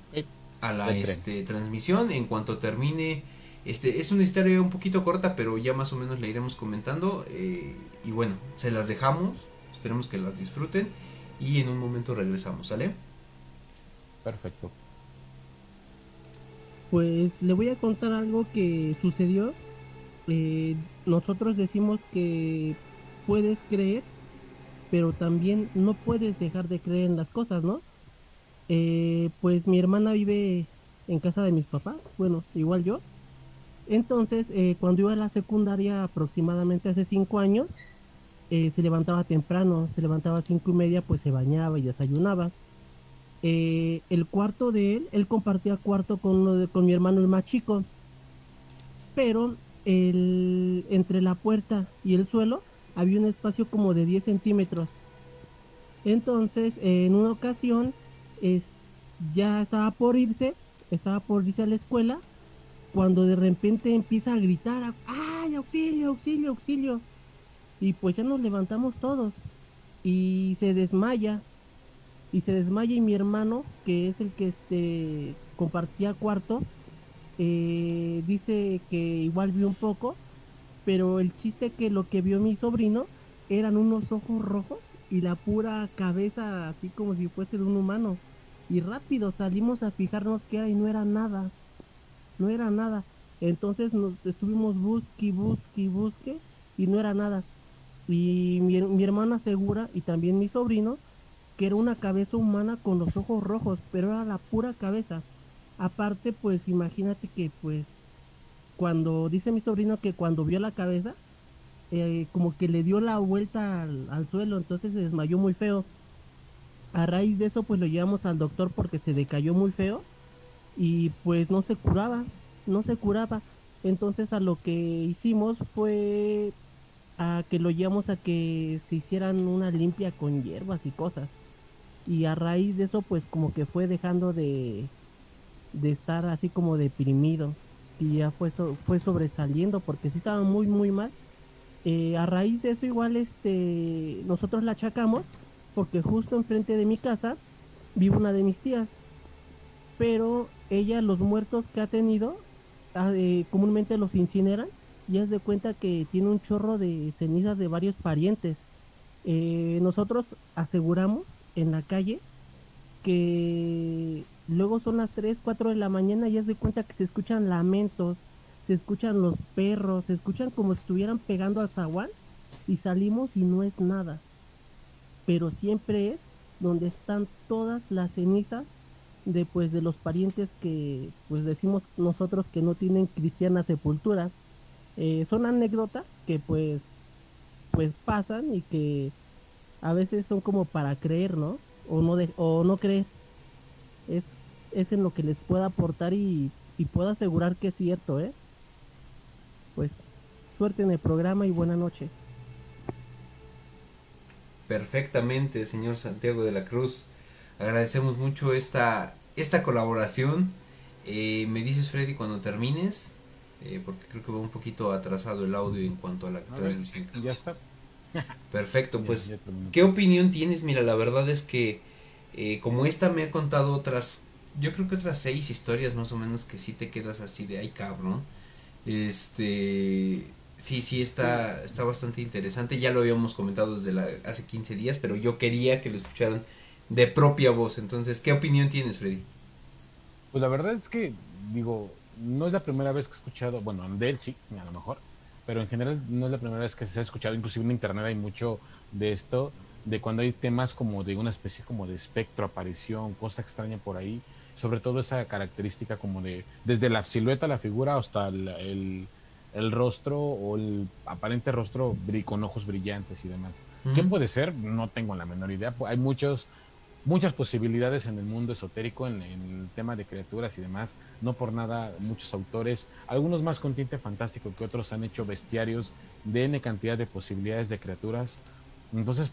a la este, transmisión en cuanto termine. Este, es una historia un poquito corta, pero ya más o menos la iremos comentando. eh, y bueno, se las dejamos. Esperemos que las disfruten. Y en un momento regresamos, ¿sale? Perfecto. Pues le voy a contar algo que sucedió. Eh, nosotros decimos que puedes creer, pero también no puedes dejar de creer en las cosas, ¿no? Eh, pues mi hermana vive en casa de mis papás, bueno, igual yo. Entonces, eh, cuando iba a la secundaria aproximadamente hace cinco años, eh, se levantaba temprano, se levantaba a cinco y media, pues se bañaba y desayunaba. Eh, el cuarto de él, él compartía cuarto con, de- con mi hermano el más chico, pero el, entre la puerta y el suelo había un espacio como de 10 centímetros. Entonces, en una ocasión, es, ya estaba por irse, estaba por irse a la escuela, cuando de repente empieza a gritar, ¡ay, auxilio, auxilio, auxilio! Y pues ya nos levantamos todos y se desmaya y se desmaya y mi hermano que es el que este compartía cuarto eh, dice que igual vio un poco pero el chiste que lo que vio mi sobrino eran unos ojos rojos y la pura cabeza así como si fuese de un humano. Y rápido salimos a fijarnos que era y no era nada no era nada. Entonces nos estuvimos busque busque busque y no era nada. Y mi, mi hermana asegura y también mi sobrino que era una cabeza humana con los ojos rojos, pero era la pura cabeza. Aparte, pues imagínate que pues cuando dice mi sobrino que cuando vio la cabeza, eh, como que le dio la vuelta al, al suelo, entonces se desmayó muy feo. A raíz de eso, pues lo llevamos al doctor porque se decayó muy feo y pues no se curaba, no se curaba. Entonces a lo que hicimos fue a que lo llevamos a que se hicieran una limpia con hierbas y cosas. Y a raíz de eso, pues como que fue dejando de, de estar así como deprimido. Y ya fue, so- fue sobresaliendo porque sí estaba muy, muy mal. Eh, a raíz de eso igual este nosotros la achacamos porque justo enfrente de mi casa vive una de mis tías. Pero ella los muertos que ha tenido ah, eh, comúnmente los incineran y haz de cuenta que tiene un chorro de cenizas de varios parientes. Eh, nosotros aseguramos en la calle que luego son las 3, 4 de la mañana y haz de cuenta que se escuchan lamentos, se escuchan los perros, se escuchan como si estuvieran pegando al zaguán y salimos y no es nada. Pero siempre es donde están todas las cenizas de pues de los parientes que pues decimos nosotros que no tienen cristiana sepultura. Eh, son anécdotas que pues pues pasan y que a veces son como para creer, ¿no? O no de, o no creer. Es es en lo que les pueda aportar y, y puedo asegurar que es cierto, ¿eh? Pues suerte en el programa y buena noche. Perfectamente, señor Santiago de la Cruz. Agradecemos mucho esta, esta colaboración. Eh, me dices, Freddy, cuando termines, eh, porque creo que va un poquito atrasado el audio en cuanto a la A ver, transmisión. Ya está. Perfecto, pues. ¿qué opinión tienes? Mira, la verdad es que eh, como esta me ha contado otras, yo creo que otras seis historias más o menos que sí te quedas así de, ay cabrón. Este, sí, sí, está, está bastante interesante. Ya lo habíamos comentado desde la, hace 15 días, pero yo quería que lo escucharan de propia voz. Entonces, ¿qué opinión tienes, Freddy? Pues la verdad es que, digo, no es la primera vez que he escuchado, bueno, de él sí, a lo mejor, pero en general no es la primera vez que se ha escuchado, inclusive en internet hay mucho de esto, de cuando hay temas como de una especie como de espectro, aparición, cosa extraña por ahí, sobre todo esa característica como de, desde la silueta, la figura, hasta el, el, el rostro o el aparente rostro con ojos brillantes y demás. ¿Qué Ujú. puede ser? No tengo la menor idea. Hay muchos, muchas posibilidades en el mundo esotérico, en, el tema de criaturas y demás. No por nada, muchos autores, algunos más con tinte fantástico que otros, han hecho bestiarios de N cantidad de posibilidades de criaturas. Entonces,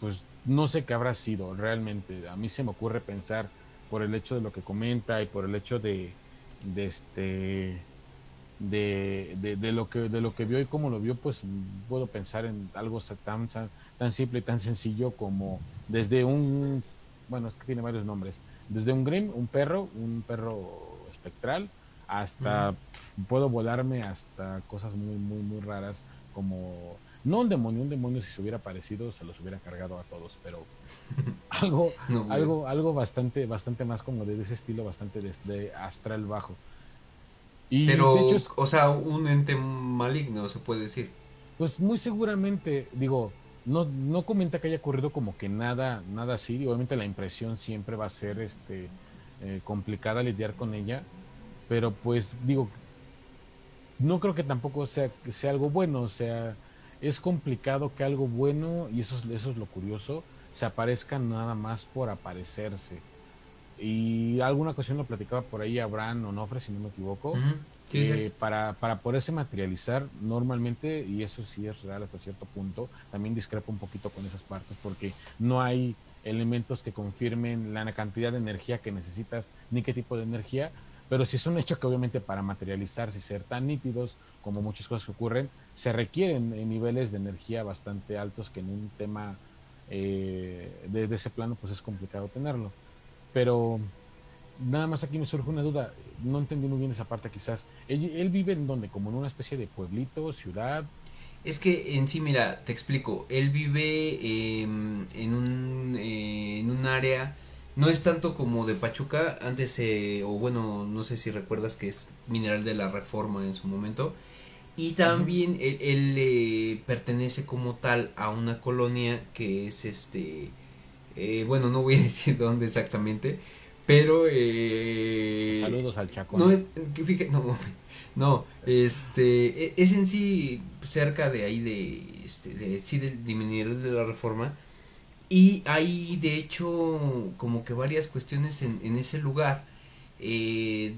pues no sé qué habrá sido realmente. A mí se me ocurre pensar por el hecho de lo que comenta y por el hecho de, este de, de, de lo que de lo que vio y cómo lo vio pues puedo pensar en algo tan tan simple y tan sencillo como desde un bueno es que tiene varios nombres. Desde un grim un perro un perro espectral hasta pf, puedo volarme hasta cosas muy muy muy raras como no un demonio un demonio si se hubiera parecido se los hubiera cargado a todos pero algo No, algo algo bastante bastante más como de ese estilo bastante de, de astral bajo. Y Pero, de hecho es- o sea, un ente maligno, se puede decir. pues muy seguramente digo no no comenta que haya ocurrido como que nada nada así. Obviamente la impresión siempre va a ser este eh, complicada lidiar con ella, pero pues digo, no creo que tampoco sea, sea algo bueno, o sea, es complicado que algo bueno, y eso es, eso es lo curioso, se aparezca nada más por aparecerse. Y alguna ocasión lo platicaba por ahí Abraham Onofre, si no me equivoco, sí, eh, para, para poderse materializar normalmente, y eso sí es real hasta cierto punto, también discrepo un poquito con esas partes porque no hay elementos que confirmen la cantidad de energía que necesitas ni qué tipo de energía, pero sí es un hecho que obviamente para materializarse y ser tan nítidos como muchas cosas que ocurren, se requieren eh, niveles de energía bastante altos que en un tema eh, de, de ese plano pues es complicado tenerlo. Pero nada más aquí me surge una duda, no entendí muy bien esa parte quizás. ¿Él, él vive en donde? ¿Como en una especie de pueblito, ciudad? Es que en sí, mira, te explico. Él vive eh, en, un, eh, en un área, no es tanto como de Pachuca, antes, eh, o bueno, no sé si recuerdas que es Mineral de la Reforma en su momento. Y también él, él, eh, pertenece como tal a una colonia que es este, bueno, no voy a decir dónde exactamente, pero... Eh, Saludos al Chacón. no, no, no, este, e- es en sí cerca de ahí de, este, de, sí, del de de la Reforma, y hay de hecho como que varias cuestiones en, en ese lugar, eh,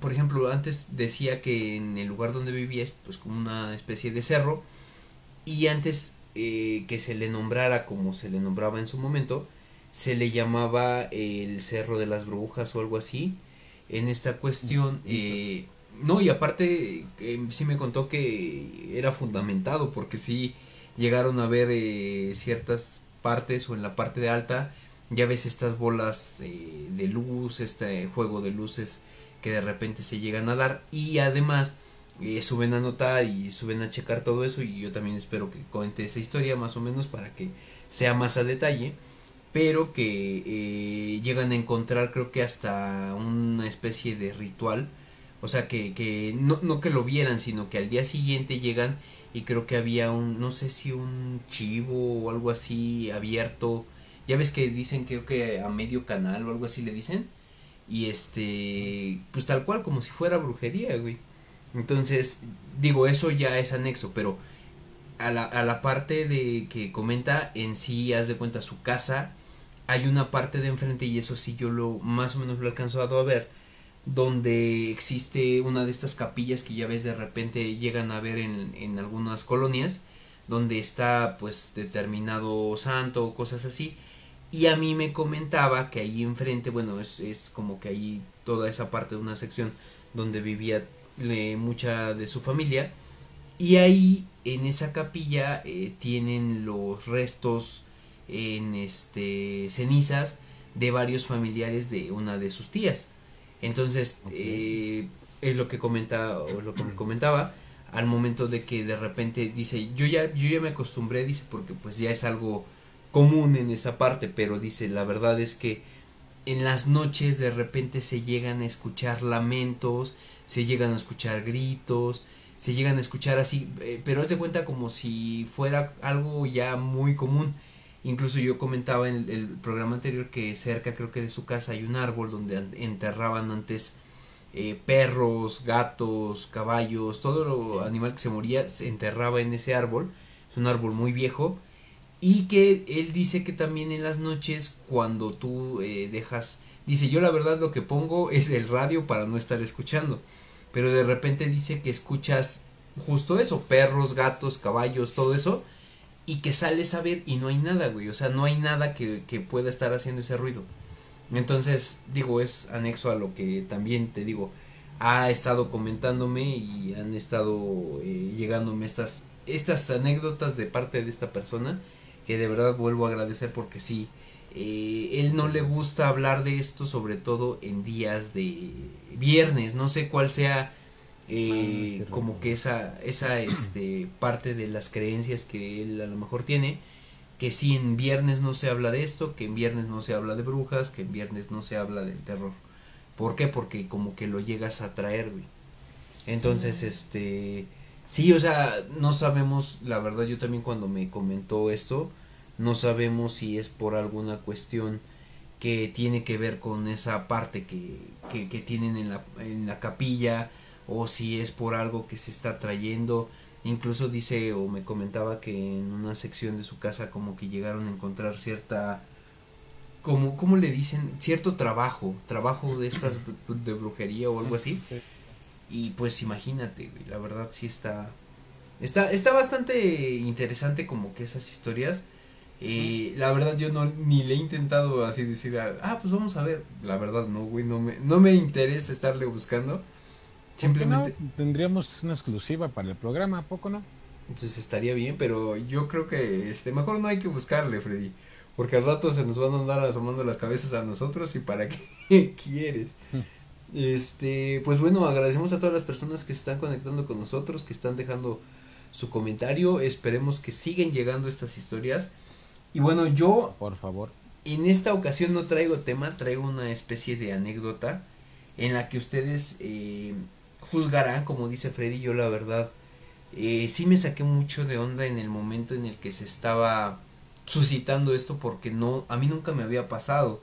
por ejemplo, antes decía que en el lugar donde vivía es pues como una especie de cerro, y antes eh, que se le nombrara como se le nombraba en su momento, se le llamaba el Cerro de las Brujas o algo así. En esta cuestión, eh, no, y aparte eh, sí me contó que era fundamentado porque sí llegaron a ver eh, ciertas partes o en la parte de alta, ya ves estas bolas eh, de luz, este juego de luces que de repente se llegan a dar. Y además eh, suben a notar y suben a checar todo eso y yo también espero que cuente esa historia más o menos para que sea más a detalle pero que eh, llegan a encontrar creo que hasta una especie de ritual o sea que, que no, no que lo vieran sino que al día siguiente llegan y creo que había un no sé si un chivo o algo así abierto. Ya ves que dicen creo que a medio canal o algo así le dicen y este pues tal cual como si fuera brujería güey. Entonces digo eso ya es anexo pero a la, a la parte de que comenta en sí haz de cuenta su casa hay una parte de enfrente y eso sí yo lo más o menos lo he alcanzado a ver donde existe una de estas capillas que ya ves de repente llegan a ver en, en algunas colonias donde está pues determinado santo o cosas así. Y a mí me comentaba que ahí enfrente bueno es, es como que ahí toda esa parte de una sección donde vivía mucha de su familia. Y ahí en esa capilla eh, tienen los restos en este cenizas de varios familiares de una de sus tías. Entonces eh, es lo que comenta o lo que me comentaba al momento de que de repente dice yo ya yo ya me acostumbré dice porque pues ya es algo común en esa parte pero dice la verdad es que en las noches de repente se llegan a escuchar lamentos se llegan a escuchar gritos se llegan a escuchar así eh, pero haz de cuenta como si fuera algo ya muy común incluso yo comentaba en el, programa anterior que cerca creo que de su casa hay un árbol donde an- enterraban antes eh, perros, gatos, caballos, todo lo animal que se moría se enterraba en ese árbol. Es un árbol muy viejo. Y que él dice que también en las noches cuando tú eh, dejas... Dice, yo la verdad lo que pongo es el radio para no estar escuchando. Pero de repente dice que escuchas justo eso, perros, gatos, caballos, todo eso. Y que sales a ver y no hay nada, güey. O sea, no hay nada que, que pueda estar haciendo ese ruido. Entonces, digo, es anexo a lo que también te digo, ha estado comentándome y han estado eh, llegándome estas, estas anécdotas de parte de esta persona que de verdad vuelvo a agradecer porque sí, eh, él no le gusta hablar de esto, sobre todo en días de viernes, no sé cuál sea eh, Ah, sí, como que esa, esa este, parte de las creencias que él a lo mejor tiene que si en viernes no se habla de esto, que en viernes no se habla de brujas, que en viernes no se habla del terror. ¿Por qué? Porque como que lo llegas a traer, güey. Entonces, este, sí, o sea, no sabemos, la verdad yo también cuando me comentó esto, no sabemos si es por alguna cuestión que tiene que ver con esa parte que, que, que tienen en la, en la capilla o si es por algo que se está trayendo. Incluso dice o me comentaba que en una sección de su casa como que llegaron a encontrar cierta como cómo le dicen cierto trabajo, trabajo de estas de brujería o algo así. Y pues imagínate, güey, la verdad sí está está está bastante interesante como que esas historias. Eh, la verdad yo no ni le he intentado así decir, ah, pues vamos a ver. La verdad no, güey, no me no me interesa estarle buscando. Simplemente no? tendríamos una exclusiva para el programa, ¿a poco no? Entonces estaría bien, pero yo creo que este mejor no hay que buscarle, Freddy, porque al rato se nos van a andar asomando las cabezas a nosotros y para qué quieres. Este, pues bueno, agradecemos a todas las personas que se están conectando con nosotros, que están dejando su comentario, esperemos que sigan llegando estas historias. Y bueno, yo por favor, en esta ocasión no traigo tema, traigo una especie de anécdota en la que ustedes eh, juzgarán, como dice Freddy, yo la verdad eh, sí me saqué mucho de onda en el momento en el que se estaba suscitando esto porque no, a mí nunca me había pasado.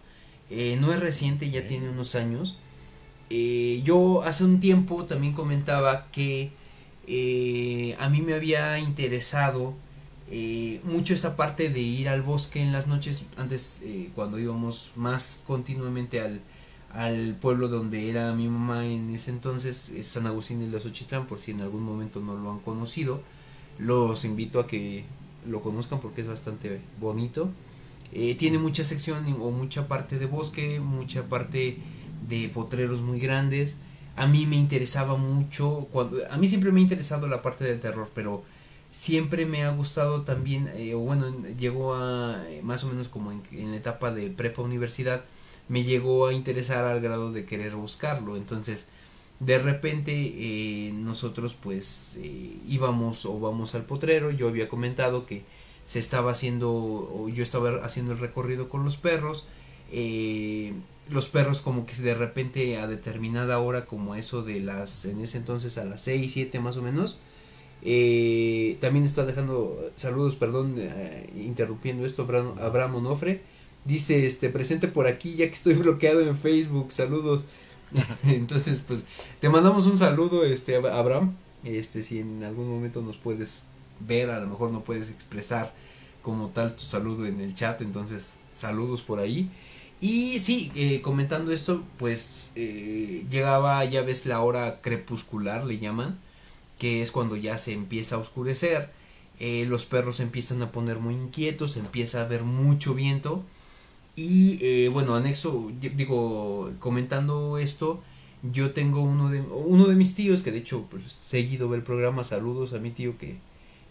Eh, no es reciente, ya tiene unos años. Eh, yo hace un tiempo también comentaba que eh, a mí me había interesado eh, mucho esta parte de ir al bosque en las noches, antes eh, cuando íbamos más continuamente al, al pueblo donde era mi mamá en ese entonces, es San Agustín de los Ochitlán, por si en algún momento no lo han conocido, los invito a que lo conozcan porque es bastante bonito. Eh, tiene mucha sección o mucha parte de bosque, mucha parte de potreros muy grandes. A mí me interesaba mucho, cuando, a mí siempre me ha interesado la parte del terror, pero siempre me ha gustado también, eh, bueno, llegó a eh, más o menos como en, en la etapa de prepa universidad, me llegó a interesar al grado de querer buscarlo. Entonces, de repente eh, nosotros pues eh, íbamos o vamos al potrero. Yo había comentado que se estaba haciendo, o yo estaba haciendo el recorrido con los perros. Eh, los perros como que de repente a determinada hora, como eso de las, en ese entonces a las 6, 7 más o menos, eh, también está dejando saludos, perdón, interrumpiendo esto, Abraham, Abraham. Dice, este, presente por aquí, ya que estoy bloqueado en Facebook, saludos. Entonces, pues, te mandamos un saludo, este, Ab- Abraham. Este, si en algún momento nos puedes ver, a lo mejor no puedes expresar como tal tu saludo en el chat, entonces, saludos por ahí. Y sí, eh, comentando esto, pues, eh, llegaba, ya ves, la hora crepuscular, le llaman, que es cuando ya se empieza a oscurecer. Eh, los perros empiezan a poner muy inquietos, empieza a haber mucho viento. Y eh, bueno, anexo, digo, comentando esto, yo tengo uno de, uno de mis tíos que de hecho pues, seguido ve el programa, saludos a mi tío que,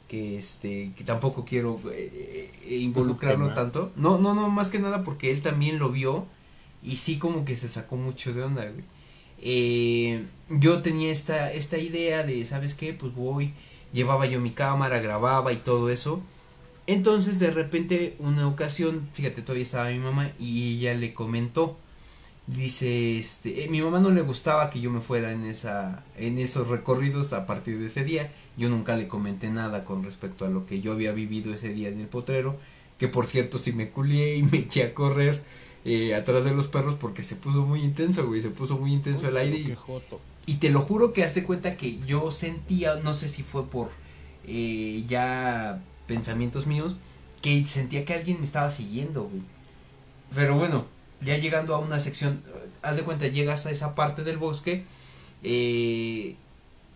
que este, que tampoco quiero eh, eh, involucrarlo tanto. No, no, no, más que nada porque él también lo vio y sí como que se sacó mucho de onda, güey. Eh, yo tenía esta, esta idea de, ¿sabes qué? Pues voy, llevaba yo mi cámara, grababa y todo eso. Entonces de repente una ocasión, fíjate, todavía estaba mi mamá y ella le comentó, dice, este, eh, mi mamá no le gustaba que yo me fuera en esa, en esos recorridos a partir de ese día. Yo nunca le comenté nada con respecto a lo que yo había vivido ese día en el potrero, que por cierto sí me culié y me eché a correr eh, atrás de los perros porque se puso muy intenso, güey, se puso muy intenso el aire y te lo juro que hace cuenta que yo sentía, no sé si fue por eh, ya pensamientos míos, que sentía que alguien me estaba siguiendo. Pero bueno, ya llegando a una sección, eh, haz de cuenta, llegas a esa parte del bosque, eh,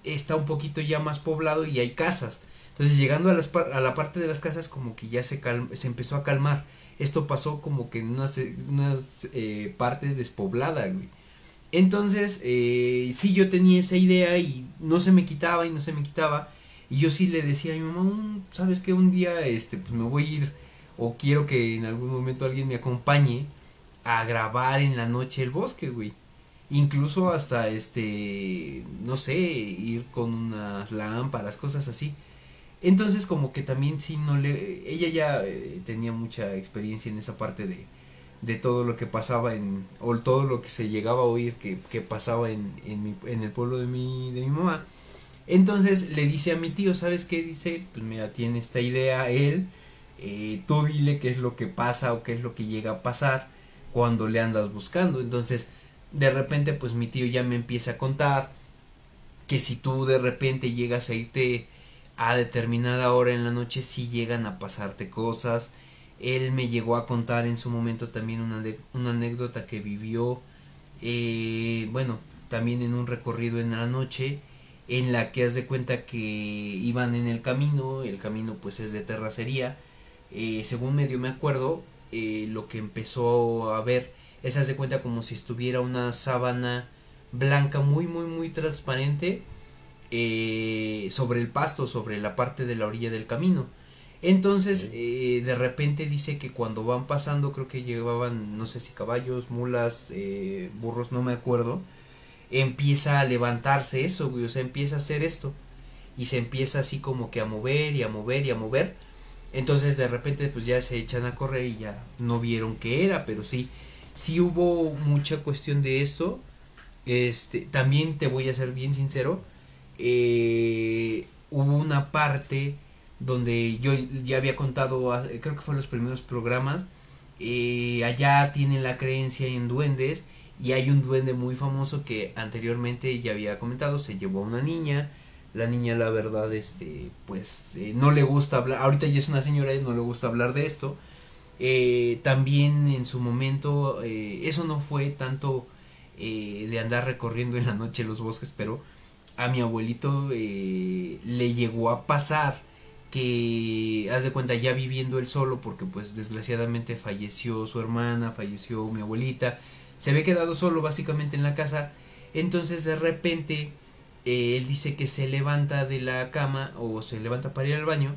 está un poquito ya más poblado y hay casas. Entonces llegando a, las, a la parte de las casas como que ya se, cal- se empezó a calmar. Esto pasó como que en unas eh, partes despoblada, güey. Entonces, eh, sí, yo tenía esa idea y no se me quitaba y no se me quitaba. Y yo sí le decía a mi mamá, "Mm, ¿sabes qué? Un día, este, pues me voy a ir o quiero que en algún momento alguien me acompañe a grabar en la noche el bosque, güey. Incluso hasta, este, no sé, ir con unas lámparas, cosas así. Entonces como que también sí no le... Ella ya eh, tenía mucha experiencia en esa parte de, de todo lo que pasaba en... o todo lo que se llegaba a oír que, que pasaba en, en, mi- en el pueblo de mi, de mi mamá. Entonces le dice a mi tío, ¿sabes qué? Dice, pues mira, tiene esta idea él, eh, tú dile qué es lo que pasa o qué es lo que llega a pasar cuando le andas buscando. Entonces, de repente, pues mi tío ya me empieza a contar que si tú de repente llegas a irte a determinada hora en la noche, sí llegan a pasarte cosas. Él me llegó a contar en su momento también una, una anécdota que vivió, eh, bueno, también en un recorrido en la noche, en la que haz de cuenta que iban en el camino, el camino pues es de terracería, eh, según medio me acuerdo, eh, lo que empezó a ver es haz de cuenta como si estuviera una sábana blanca muy muy muy transparente eh, sobre el pasto, sobre la parte de la orilla del camino. Entonces, de repente dice que cuando van pasando, creo que llevaban, no sé si caballos, mulas, burros, no me acuerdo, empieza a levantarse eso, o sea, empieza a hacer esto. Y se empieza así como que a mover y a mover y a mover. Entonces, de repente, pues ya se echan a correr y ya no vieron qué era, pero sí, sí hubo mucha cuestión de esto. Este, también te voy a ser bien sincero, eh, hubo una parte donde yo ya había contado, ah, creo que fue en los primeros programas, eh, allá tienen la creencia en duendes y hay un duende muy famoso que anteriormente ya había comentado, se llevó a una niña, la niña la verdad este pues eh, no le gusta hablar, ahorita ya es una señora y no le gusta hablar de esto, eh, también en su momento eh, eso no fue tanto eh, de andar recorriendo en la noche los bosques, pero a mi abuelito le llegó a pasar que, haz de cuenta, ya viviendo él solo, porque pues desgraciadamente falleció su hermana, falleció mi abuelita, se había quedado solo básicamente en la casa, entonces de repente eh, él dice que se levanta de la cama o se levanta para ir al baño,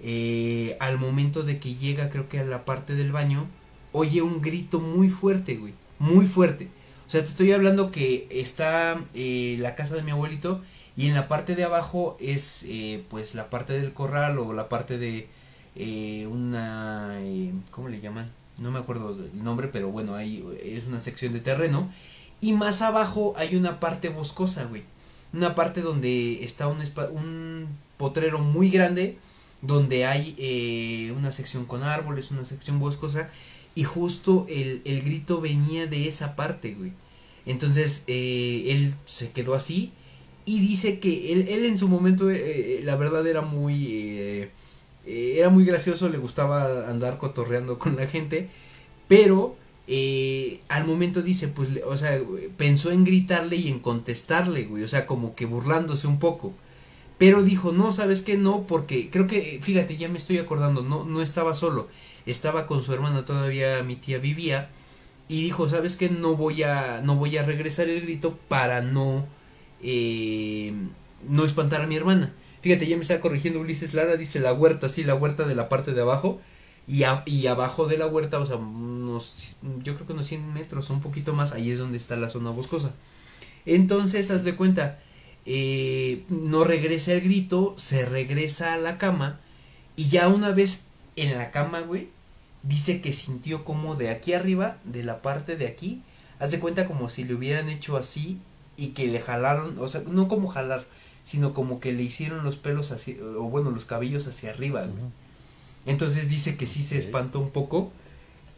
eh, al momento de que llega creo que a la parte del baño, oye un grito muy fuerte, güey, muy fuerte. O sea, te estoy hablando que está eh, la casa de mi abuelito y en la parte de abajo es eh, pues la parte del corral o la parte de eh, una... ¿Cómo le llaman? No me acuerdo el nombre, pero bueno, ahí es una sección de terreno. Y más abajo hay una parte boscosa, güey. Una parte donde está un, un potrero muy grande, donde hay eh, una sección con árboles, una sección boscosa. Y justo el, el grito venía de esa parte, güey. Entonces eh, él se quedó así y dice que él, él en su momento, eh, eh, la verdad era muy, eh, era muy gracioso, le gustaba andar cotorreando con la gente, pero eh, al momento dice, pues, o sea, pensó en gritarle y en contestarle, güey, o sea, como que burlándose un poco. Pero dijo, no, ¿sabes qué? No, porque creo que, fíjate, ya me estoy acordando, no, no estaba solo, estaba con su hermana, todavía mi tía vivía, y dijo, ¿sabes qué? No voy a, no voy a regresar el grito para no, eh, no espantar a mi hermana. Fíjate, ya me está corrigiendo Ulises Lara, dice la huerta, sí, la huerta de la parte de abajo, y, abajo de la huerta, o sea, unos, yo creo que unos 100 metros, un poquito más, ahí es donde está la zona boscosa. Entonces, haz de cuenta, eh, no regresa el grito, se regresa a la cama, y ya una vez en la cama, güey, dice que sintió como de aquí arriba, de la parte de aquí, haz de cuenta como si le hubieran hecho así y que le jalaron, o sea, no como jalar, sino como que le hicieron los pelos hacia, o bueno, los cabellos hacia arriba, güey. Entonces dice que sí se espantó un poco.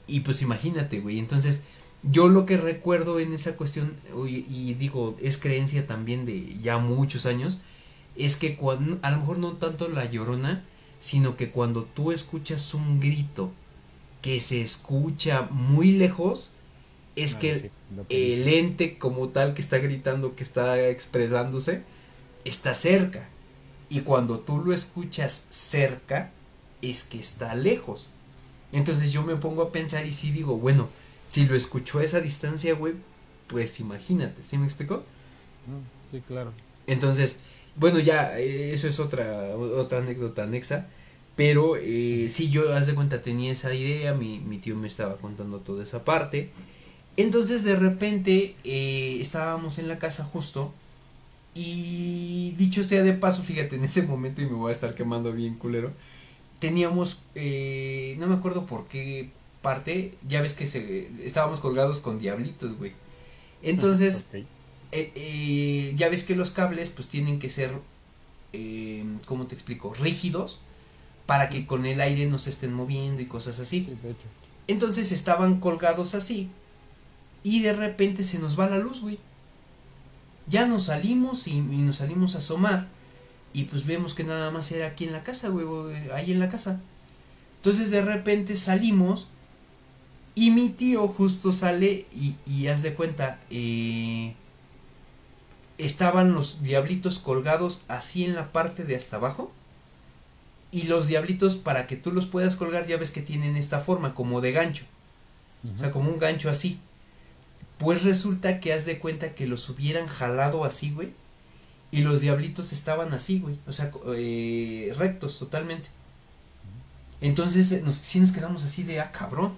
Y pues imagínate, güey. Entonces, yo lo que recuerdo en esa cuestión, y digo, es creencia también de ya muchos años, es que cuando, a lo mejor no tanto la llorona, sino que cuando tú escuchas un grito que se escucha muy lejos, es Ah, que sí, lo que el ente como tal que está gritando, que está expresándose, está cerca. Y cuando tú lo escuchas cerca, es que está lejos. Entonces yo me pongo a pensar y sí digo, bueno, si lo escuchó a esa distancia, güey, pues imagínate, ¿sí me explicó? Mm, Sí, claro. Entonces, bueno, ya, eh, eso es otra, otra anécdota anexa. Pero eh, sí, yo, haz de cuenta, tenía esa idea, mi, mi tío me estaba contando toda esa parte. Entonces, de repente, eh, estábamos en la casa justo. Y dicho sea de paso, fíjate, en ese momento, y me voy a estar quemando bien culero. Teníamos, eh, no me acuerdo por qué parte, ya ves que se, estábamos colgados con diablitos, güey. Entonces, eh, eh, ya ves que los cables pues tienen que ser, eh, ¿cómo te explico? Rígidos para que con el aire no se estén moviendo y cosas así. Sí. Entonces estaban colgados así. Y de repente se nos va la luz, güey. Ya nos salimos y, y nos salimos a asomar. Y pues vemos que nada más era aquí en la casa, güey, güey, ahí en la casa. Entonces de repente salimos y mi tío justo sale y, y haz de cuenta, eh, estaban los diablitos colgados así en la parte de hasta abajo. Y los diablitos, para que tú los puedas colgar, ya ves que tienen esta forma, como de gancho. O sea, como un gancho así. Pues resulta que haz de cuenta que los hubieran jalado así, güey. Y los diablitos estaban así, güey. O sea, eh, rectos totalmente. Entonces, eh, nos, sí nos quedamos así de, ah, cabrón.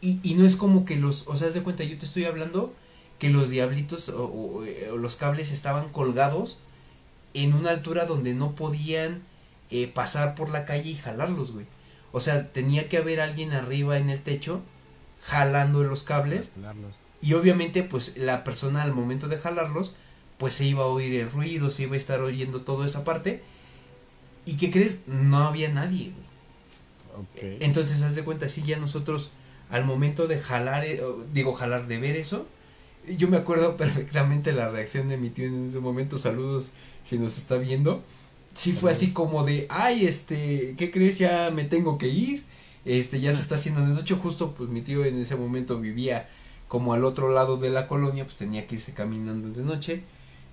Y, y no es como que los, o sea, haz de cuenta, yo te estoy hablando que los diablitos o, eh, los cables estaban colgados en una altura donde no podían eh, pasar por la calle y jalarlos, güey. O sea, tenía que haber alguien arriba en el techo jalando los cables. Jalarlos. Y obviamente, pues la persona al momento de jalarlos, pues se iba a oír el ruido, se iba a estar oyendo toda esa parte. ¿Y qué crees? No había nadie. Entonces, haz de cuenta, sí, ya nosotros, al momento de jalar, eh, digo, jalar, de ver eso, yo me acuerdo perfectamente la reacción de mi tío en ese momento. Saludos si nos está viendo. Sí fue así como de, ay, este, ¿qué crees? Ya me tengo que ir. Este, ya se está haciendo de noche. Justo, pues mi tío en ese momento vivía como al otro lado de la colonia, pues tenía que irse caminando de noche.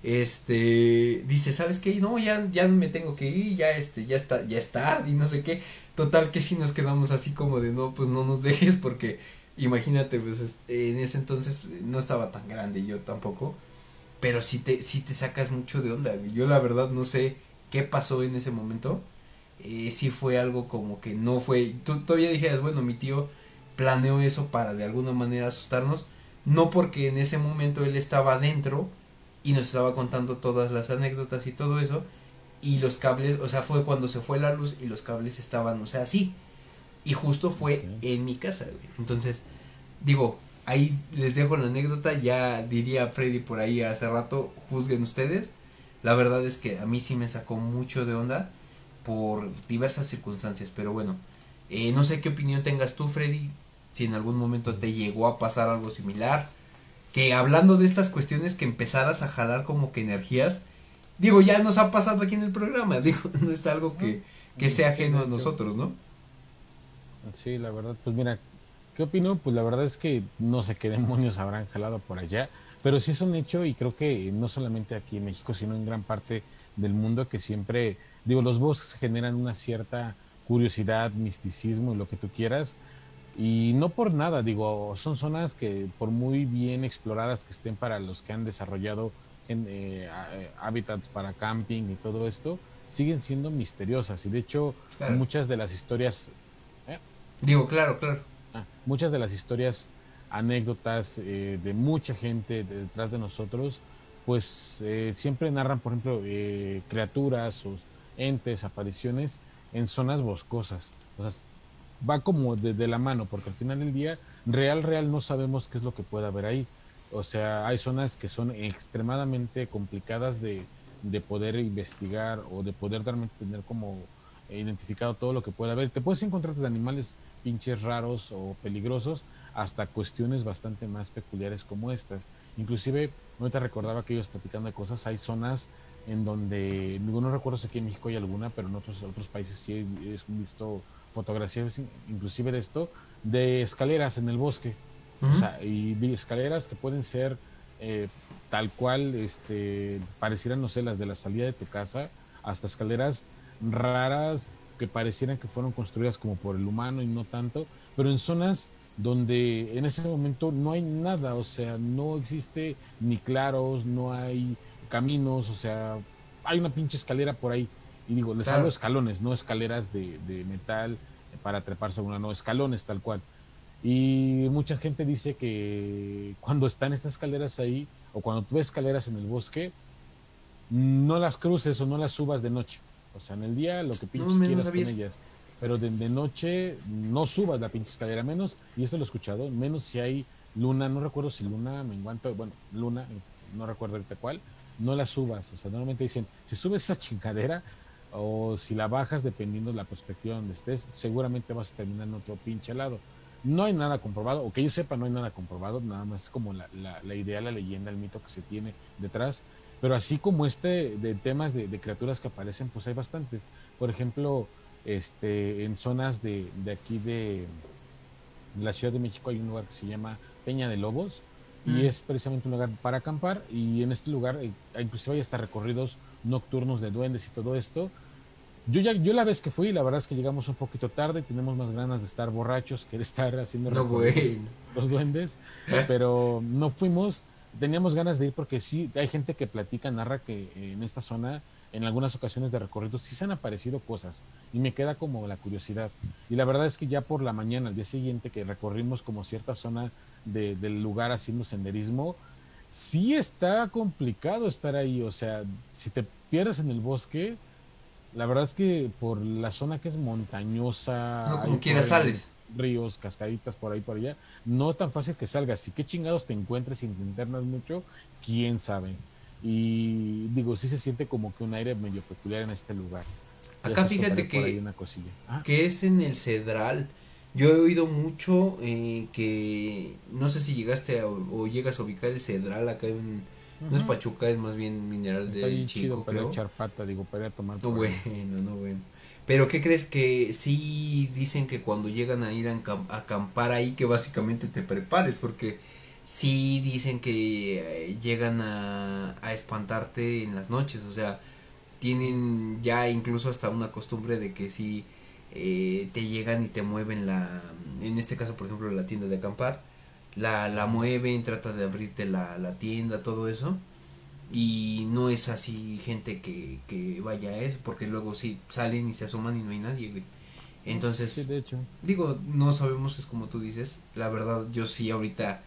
Este, dice, ¿sabes qué? No, ya, ya me tengo que ir, ya este, ya está, ya está, y no sé qué. Total que si nos quedamos así como de, no, pues no nos dejes porque imagínate, pues en ese entonces no estaba tan grande yo tampoco. Pero sí te, sí te sacas mucho de onda. Yo la verdad no sé qué pasó en ese momento. Eh, sí fue algo como que no fue. Tú todavía dijeras, bueno, mi tío planeó eso para de alguna manera asustarnos. No porque en ese momento él estaba adentro y nos estaba contando todas las anécdotas y todo eso. Y los cables, o sea, fue cuando se fue la luz y los cables estaban, o sea, así. Y justo fue en mi casa, güey. Entonces, digo, ahí les dejo la anécdota. Ya diría Freddy por ahí hace rato, juzguen ustedes. La verdad es que a mí sí me sacó mucho de onda por diversas circunstancias. Pero bueno, eh, no sé qué opinión tengas tú, Freddy. Si en algún momento te llegó a pasar algo similar. Que hablando de estas cuestiones que empezaras a jalar como que energías. Digo, ya nos ha pasado aquí en el programa. Digo, no es algo que, que sea ajeno a nosotros, ¿no? Sí, la verdad, pues mira, ¿qué opino? Pues la verdad es que no sé qué demonios habrán jalado por allá, pero sí es un hecho y creo que no solamente aquí en México, sino en gran parte del mundo que siempre, digo, los bosques generan una cierta curiosidad, misticismo y lo que tú quieras. Y no por nada, digo, son zonas que por muy bien exploradas que estén para los que han desarrollado en, eh, eh, hábitats para camping y todo esto, siguen siendo misteriosas. Y de hecho, Claro. muchas de las historias Digo, claro, claro. Ah, muchas de las historias, anécdotas eh, de mucha gente de- detrás de nosotros, pues eh, siempre narran, por ejemplo, eh, criaturas o entes, apariciones en zonas boscosas. O sea, va como de, de la mano, porque al final del día, real, real, no sabemos qué es lo que puede haber ahí. O sea, hay zonas que son extremadamente complicadas de, de poder investigar o de poder realmente tener como identificado todo lo que puede haber. Te puedes encontrar desde animales pinches raros o peligrosos hasta cuestiones bastante más peculiares como estas. Inclusive, ahorita recordaba que ellos platicando de cosas, hay zonas en donde, no recuerdo si aquí en México hay alguna, pero en otros, otros países sí he visto fotografías inclusive de esto, de escaleras en el bosque. O sea, y de escaleras que pueden ser eh, tal cual, este, parecieran, no sé, las de la salida de tu casa, hasta escaleras raras que parecieran que fueron construidas como por el humano y no tanto, pero en zonas donde en ese momento no hay nada, o sea, no existe ni claros, no hay caminos, o sea, hay una pinche escalera por ahí. Y digo, les Claro. hablo escalones, no escaleras de, de metal para treparse a una, no, escalones tal cual. Y mucha gente dice que cuando están estas escaleras ahí, o cuando tú ves escaleras en el bosque, no las cruces o no las subas de noche. O sea, en el día lo que pinches no quieras con ellas. Pero de, de noche no subas la pinche escalera, menos, y esto lo he escuchado, menos si hay luna, no recuerdo si luna, me encuentro, bueno, luna, no recuerdo ahorita cuál, no la subas. O sea, normalmente dicen, si subes esa chingadera o si la bajas, dependiendo de la perspectiva donde estés, seguramente vas a terminar en otro pinche lado. No hay nada comprobado, o que yo sepa, no hay nada comprobado, nada más es como la, la, la idea, la leyenda, el mito que se tiene detrás. Pero así como este de temas de, de criaturas que aparecen, pues hay bastantes. Por ejemplo, este, en zonas de, de aquí de la Ciudad de México hay un lugar que se llama Peña de Lobos y Mm. es precisamente un lugar para acampar y en este lugar eh, inclusive hay hasta recorridos nocturnos de duendes y todo esto. Yo ya yo la vez que fui, la verdad es que llegamos un poquito tarde y tenemos más ganas de estar borrachos que de estar haciendo No, los duendes, pero no fuimos, teníamos ganas de ir porque sí, hay gente que platica, narra que en esta zona, en algunas ocasiones de recorridos, sí se han aparecido cosas y me queda como la curiosidad. Y la verdad es que ya por la mañana, al día siguiente, que recorrimos como cierta zona de- del lugar haciendo senderismo, sí está complicado estar ahí, o sea, si te pierdes en el bosque, la verdad es que por la zona que es montañosa, No, como sales. ríos, cascaditas por ahí por allá, no es tan fácil que salgas. Si qué chingados te encuentres sin internas mucho, quién sabe. Y digo, sí se siente como que un aire medio peculiar en este lugar. Acá fíjate que- una cosilla. Ah, que es en el Cedral. Yo he oído mucho eh, que no sé si llegaste a- o llegas a ubicar el Cedral acá en no es. Pachuca, es más bien Mineral Está del bien Chico, chido para creo. echar pata, digo, para ir a tomar. No por ahí. bueno, no bueno. Pero ¿qué crees que sí dicen que cuando llegan a ir a acampar ahí que básicamente te prepares porque sí dicen que eh, llegan a, a espantarte en las noches, o sea, tienen ya incluso hasta una costumbre de que si eh, te llegan y te mueven la, en este caso por ejemplo la tienda de acampar, la, la mueven, trata de abrirte la, la tienda, todo eso y no es así gente que, que vaya a eso, porque luego sí salen y se asoman y no hay nadie, güey. Entonces, Sí, de hecho. digo, no sabemos, es como tú dices, la verdad yo sí ahorita,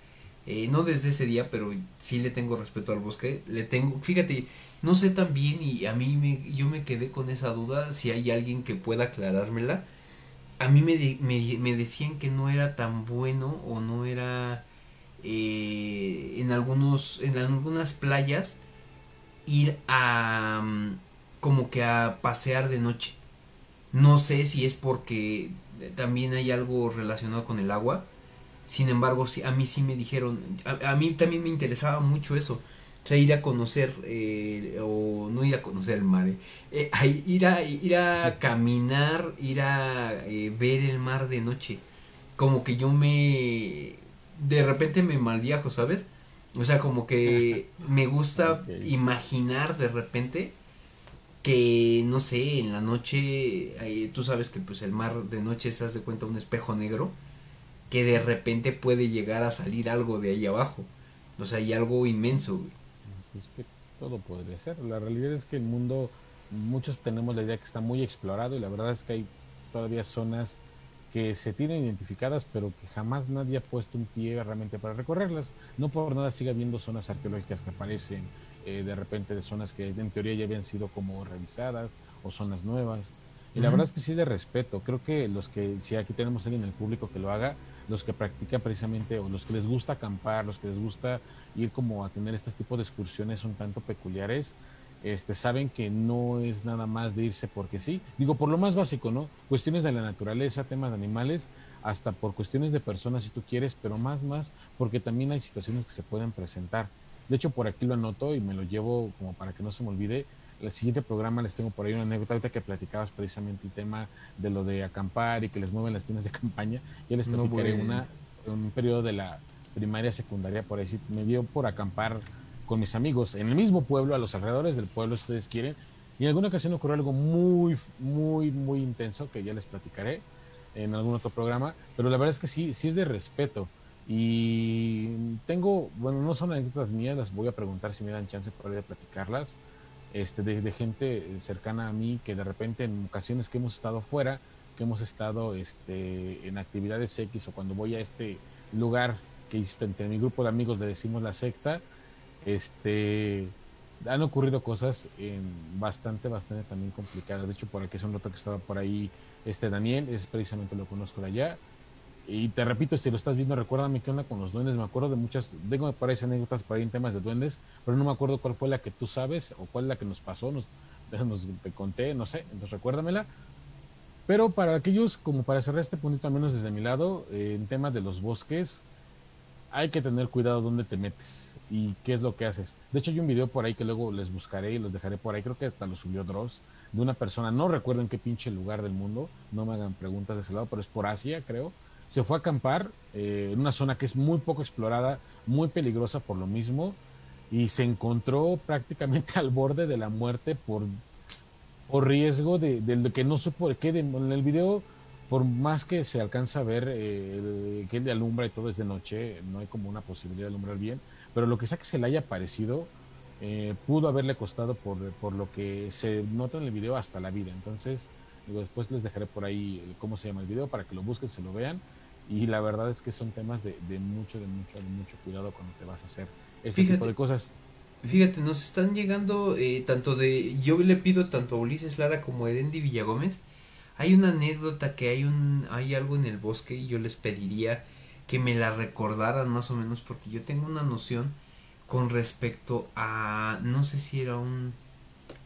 eh, no desde ese día, pero sí le tengo respeto al bosque, le tengo, fíjate, no sé tan bien y a mí me, yo me quedé con esa duda, si hay alguien que pueda aclarármela, a mí me, me, me decían que no era tan bueno o no era eh, en algunos, en algunas playas ir a mm, como que a pasear de noche. No sé si es porque también hay algo relacionado con el agua. Sin embargo, a mí sí me dijeron, a, a mí también me interesaba mucho eso. O sea, ir a conocer, eh, o no ir a conocer el mar, eh, eh, ir, a, ir a caminar, ir a eh, ver el mar de noche. Como que yo me, de repente me malviajo, ¿sabes? O sea, como que me gusta imaginar de repente que, no sé, en la noche, tú sabes que pues el mar de noche se hace cuenta un espejo negro, que de repente puede llegar a salir algo de ahí abajo. O sea, hay algo inmenso, güey. Pues que todo podría ser. La realidad es que el mundo, muchos tenemos la idea que está muy explorado y la verdad es que hay todavía zonas que se tienen identificadas pero que jamás nadie ha puesto un pie realmente para recorrerlas. No por nada sigue habiendo zonas arqueológicas que aparecen eh, de repente de zonas que en teoría ya habían sido como revisadas o zonas nuevas. Y la Ujú. verdad es que sí de respeto. Creo que los que, si aquí tenemos alguien en el público que lo haga, los que practican precisamente, o los que les gusta acampar, los que les gusta ir como a tener este tipo de excursiones un tanto peculiares, este, saben que no es nada más de irse porque sí. Digo, por lo más básico, ¿no? Cuestiones de la naturaleza, temas de animales, hasta por cuestiones de personas si tú quieres, pero más, más, porque también hay situaciones que se pueden presentar. De hecho, por aquí lo anoto y me lo llevo como para que no se me olvide. El siguiente programa les tengo por ahí una anécdota ahorita que platicabas precisamente el tema de lo de acampar y que les mueven las tiendas de campaña. Ya les No, platicaré bueno. una, un periodo de la primaria, secundaria, por ahí me dio por acampar con mis amigos en el mismo pueblo, a los alrededores del pueblo, si ustedes quieren. Y en alguna ocasión ocurrió algo muy, muy, muy intenso que ya les platicaré en algún otro programa. Pero la verdad es que sí, sí es de respeto. Y tengo, bueno, no son anécdotas mías, las voy a preguntar si me dan chance por ahí de platicarlas. Este, de, gente cercana a mí que de repente en ocasiones que hemos estado fuera, que hemos estado este, en actividades X o cuando voy a este lugar que hice entre mi grupo de amigos le decimos la secta, este, han ocurrido cosas en bastante, bastante también complicadas. De hecho, por aquí es un rato que estaba por ahí este Daniel, es precisamente lo conozco de allá. Y te repito, si lo estás viendo, recuérdame qué onda con los duendes. Me acuerdo de muchas, tengo por anécdotas por ahí en temas de duendes, pero no me acuerdo cuál fue la que tú sabes o cuál es la que nos pasó, nos, nos te conté, no sé, entonces recuérdamela. Pero para aquellos, como para cerrar este punto, al menos desde mi lado, eh, en temas de los bosques, hay que tener cuidado dónde te metes y qué es lo que haces. De hecho, hay un video por ahí que luego les buscaré y los dejaré por ahí. Creo que hasta lo subió Dross, de una persona, no recuerdo en qué pinche lugar del mundo, no me hagan preguntas de ese lado, pero es por Asia, creo. Se fue a acampar eh, en una zona que es muy poco explorada, muy peligrosa por lo mismo, y se encontró prácticamente al borde de la muerte por, por riesgo de, de, que no supo qué. en el video, por más que se alcanza a ver eh, que él alumbra y todo es de noche, no hay como una posibilidad de alumbrar bien, pero lo que sea que se le haya parecido, eh, pudo haberle costado por, por, lo que se nota en el video hasta la vida. Entonces, después les dejaré por ahí cómo se llama el video para que lo busquen, se lo vean. Y la verdad es que son temas de, de mucho, de mucho, de mucho cuidado cuando te vas a hacer este Fíjate. tipo de cosas. Fíjate, nos están llegando eh, tanto de. Yo le pido tanto a Ulises Lara como a Erendi Villagómez. Hay una anécdota que hay un hay algo en el bosque y yo les pediría que me la recordaran más o menos porque yo tengo una noción con respecto a no sé si era un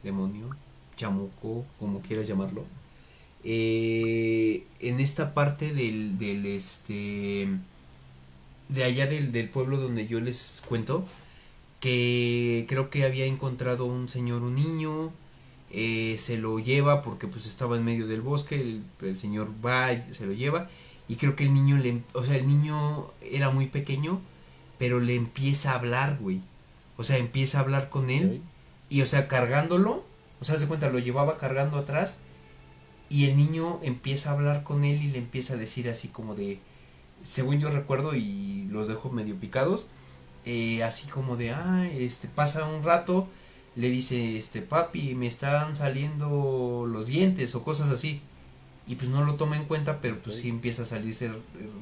demonio, chamuco, como quieras llamarlo. Eh, en esta parte del, del este de allá del, del pueblo donde yo les cuento que creo que había encontrado un señor un niño eh, se lo lleva porque pues estaba en medio del bosque el, el, señor va y se lo lleva y creo que el niño le o sea el niño era muy pequeño pero le empieza a hablar güey. O sea empieza a hablar con él y o sea cargándolo o sea haz de cuenta lo llevaba cargando atrás y el niño empieza a hablar con él y le empieza a decir así como de según yo recuerdo y los dejo medio picados eh, así como de ah este pasa un rato le dice este papi me están saliendo los dientes o cosas así. Y pues no lo toma en cuenta pero pues sí empieza a salirse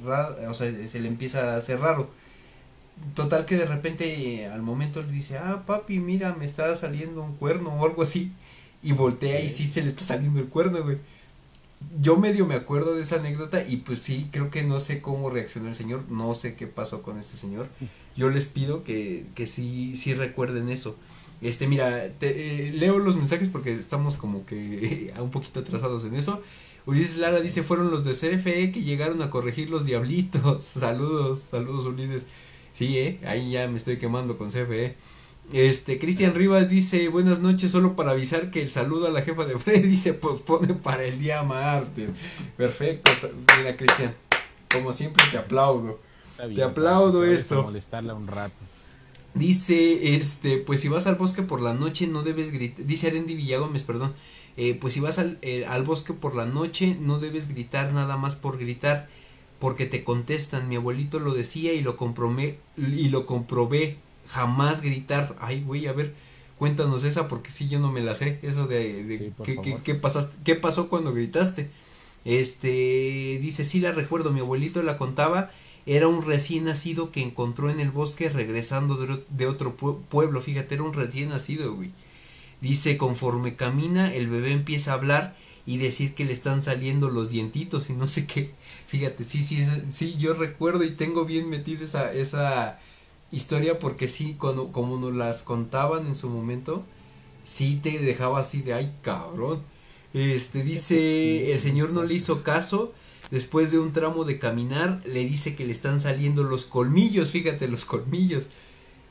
raro o sea se le empieza a hacer raro. Total que de repente eh, al momento le dice ah papi mira me está saliendo un cuerno o algo así. Y voltea y sí se le está saliendo el cuerno güey yo medio me acuerdo de esa anécdota y pues sí, creo que no sé cómo reaccionó el señor, no sé qué pasó con este señor. Yo les pido que, que sí, sí recuerden eso. Este, mira, te, eh, leo los mensajes porque estamos como que un poquito atrasados en eso. Ulises Lara dice, fueron los de CFE que llegaron a corregir los diablitos. Saludos, saludos Ulises. Sí, eh, ahí ya me estoy quemando con CFE. Este, Cristian Rivas dice, buenas noches, solo para avisar que el saludo a la jefa de Freddy se pospone para el día martes. Perfecto, mira Cristian, como siempre te aplaudo. Te aplaudo esto. molestarla un rato. Dice, este, pues si vas al bosque por la noche no debes gritar, dice Arendi Villagómez, perdón, eh, pues si vas al, eh, al bosque por la noche no debes gritar nada más por gritar, porque te contestan, mi abuelito lo decía y lo comprobé, y lo comprobé, jamás gritar, ay güey, a ver, cuéntanos esa porque sí yo no me la sé, eso de, de Sí, qué, qué, qué pasaste, qué pasó cuando gritaste. Este, dice, sí la recuerdo, mi abuelito la contaba era un recién nacido que encontró en el bosque regresando de, de otro pue- pueblo. Fíjate, era un recién nacido, güey. Dice, conforme camina, el bebé empieza a hablar y decir que le están saliendo los dientitos y no sé qué. Fíjate, sí, sí, sí, yo recuerdo y tengo bien metida esa, esa historia porque sí, cuando, como nos las contaban en su momento, sí te dejaba así de, ay, cabrón. Este, dice, el señor no le hizo caso Después de un tramo de caminar, le dice que le están saliendo los colmillos, fíjate, los colmillos.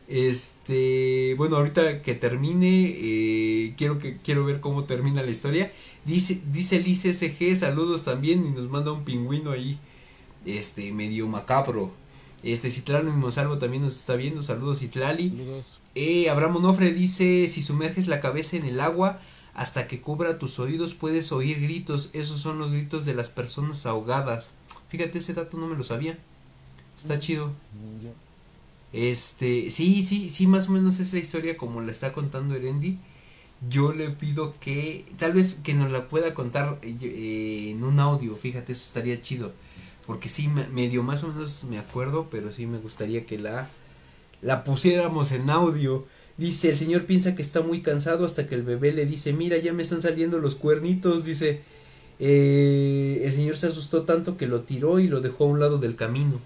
Este, bueno, ahorita que termine, eh, quiero que quiero ver cómo termina la historia. Dice, dice Lice SG, saludos también y nos manda un pingüino ahí, este, medio macabro. Este, Citlali Monsalvo también nos está viendo, saludos Citlali. Saludos. Eh, Abraham Onofre dice, si sumerges la cabeza en el agua hasta que cubra tus oídos puedes oír gritos, esos son los gritos de las personas ahogadas. Fíjate, ese dato no me lo sabía. Está chido. Mm, Este, sí, sí, sí, más o menos es la historia como la está contando Erendi. Yo le pido que, tal vez que nos la pueda contar eh, eh, en un audio, fíjate, eso estaría chido. Porque sí, me- medio más o menos me acuerdo, pero sí me gustaría que la, la pusiéramos en audio. Dice, el señor piensa que está muy cansado hasta que el bebé le dice, mira, ya me están saliendo los cuernitos, dice, eh, el señor se asustó tanto que lo tiró y lo dejó a un lado del camino.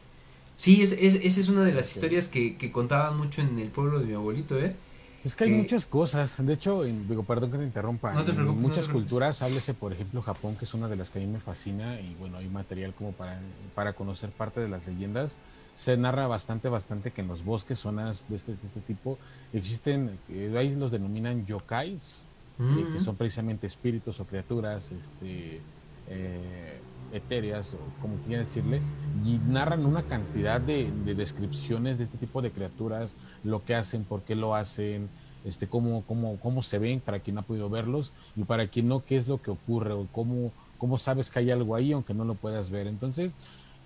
Sí, es, es- esa es una de las historias que, que contaban mucho en el pueblo de mi abuelito, ¿eh? Es que hay que- muchas cosas. De hecho, en- digo, perdón que te interrumpa. No te en preocupes, no te muchas culturas, háblese, por ejemplo, Japón, que es una de las que a mí me fascina. Y bueno, hay material como para, para conocer parte de las leyendas. Se narra bastante, bastante que en los bosques, zonas de este, de este tipo, existen, eh, ahí los denominan yokais, eh, Mm, que son precisamente espíritus o criaturas este, eh, etéreas, o como quieran decirle, y narran una cantidad de, de descripciones de este tipo de criaturas, lo que hacen, por qué lo hacen, este, cómo, cómo, cómo se ven para quien ha podido verlos, y para quien no, qué es lo que ocurre, o cómo, cómo sabes que hay algo ahí, aunque no lo puedas ver. Entonces,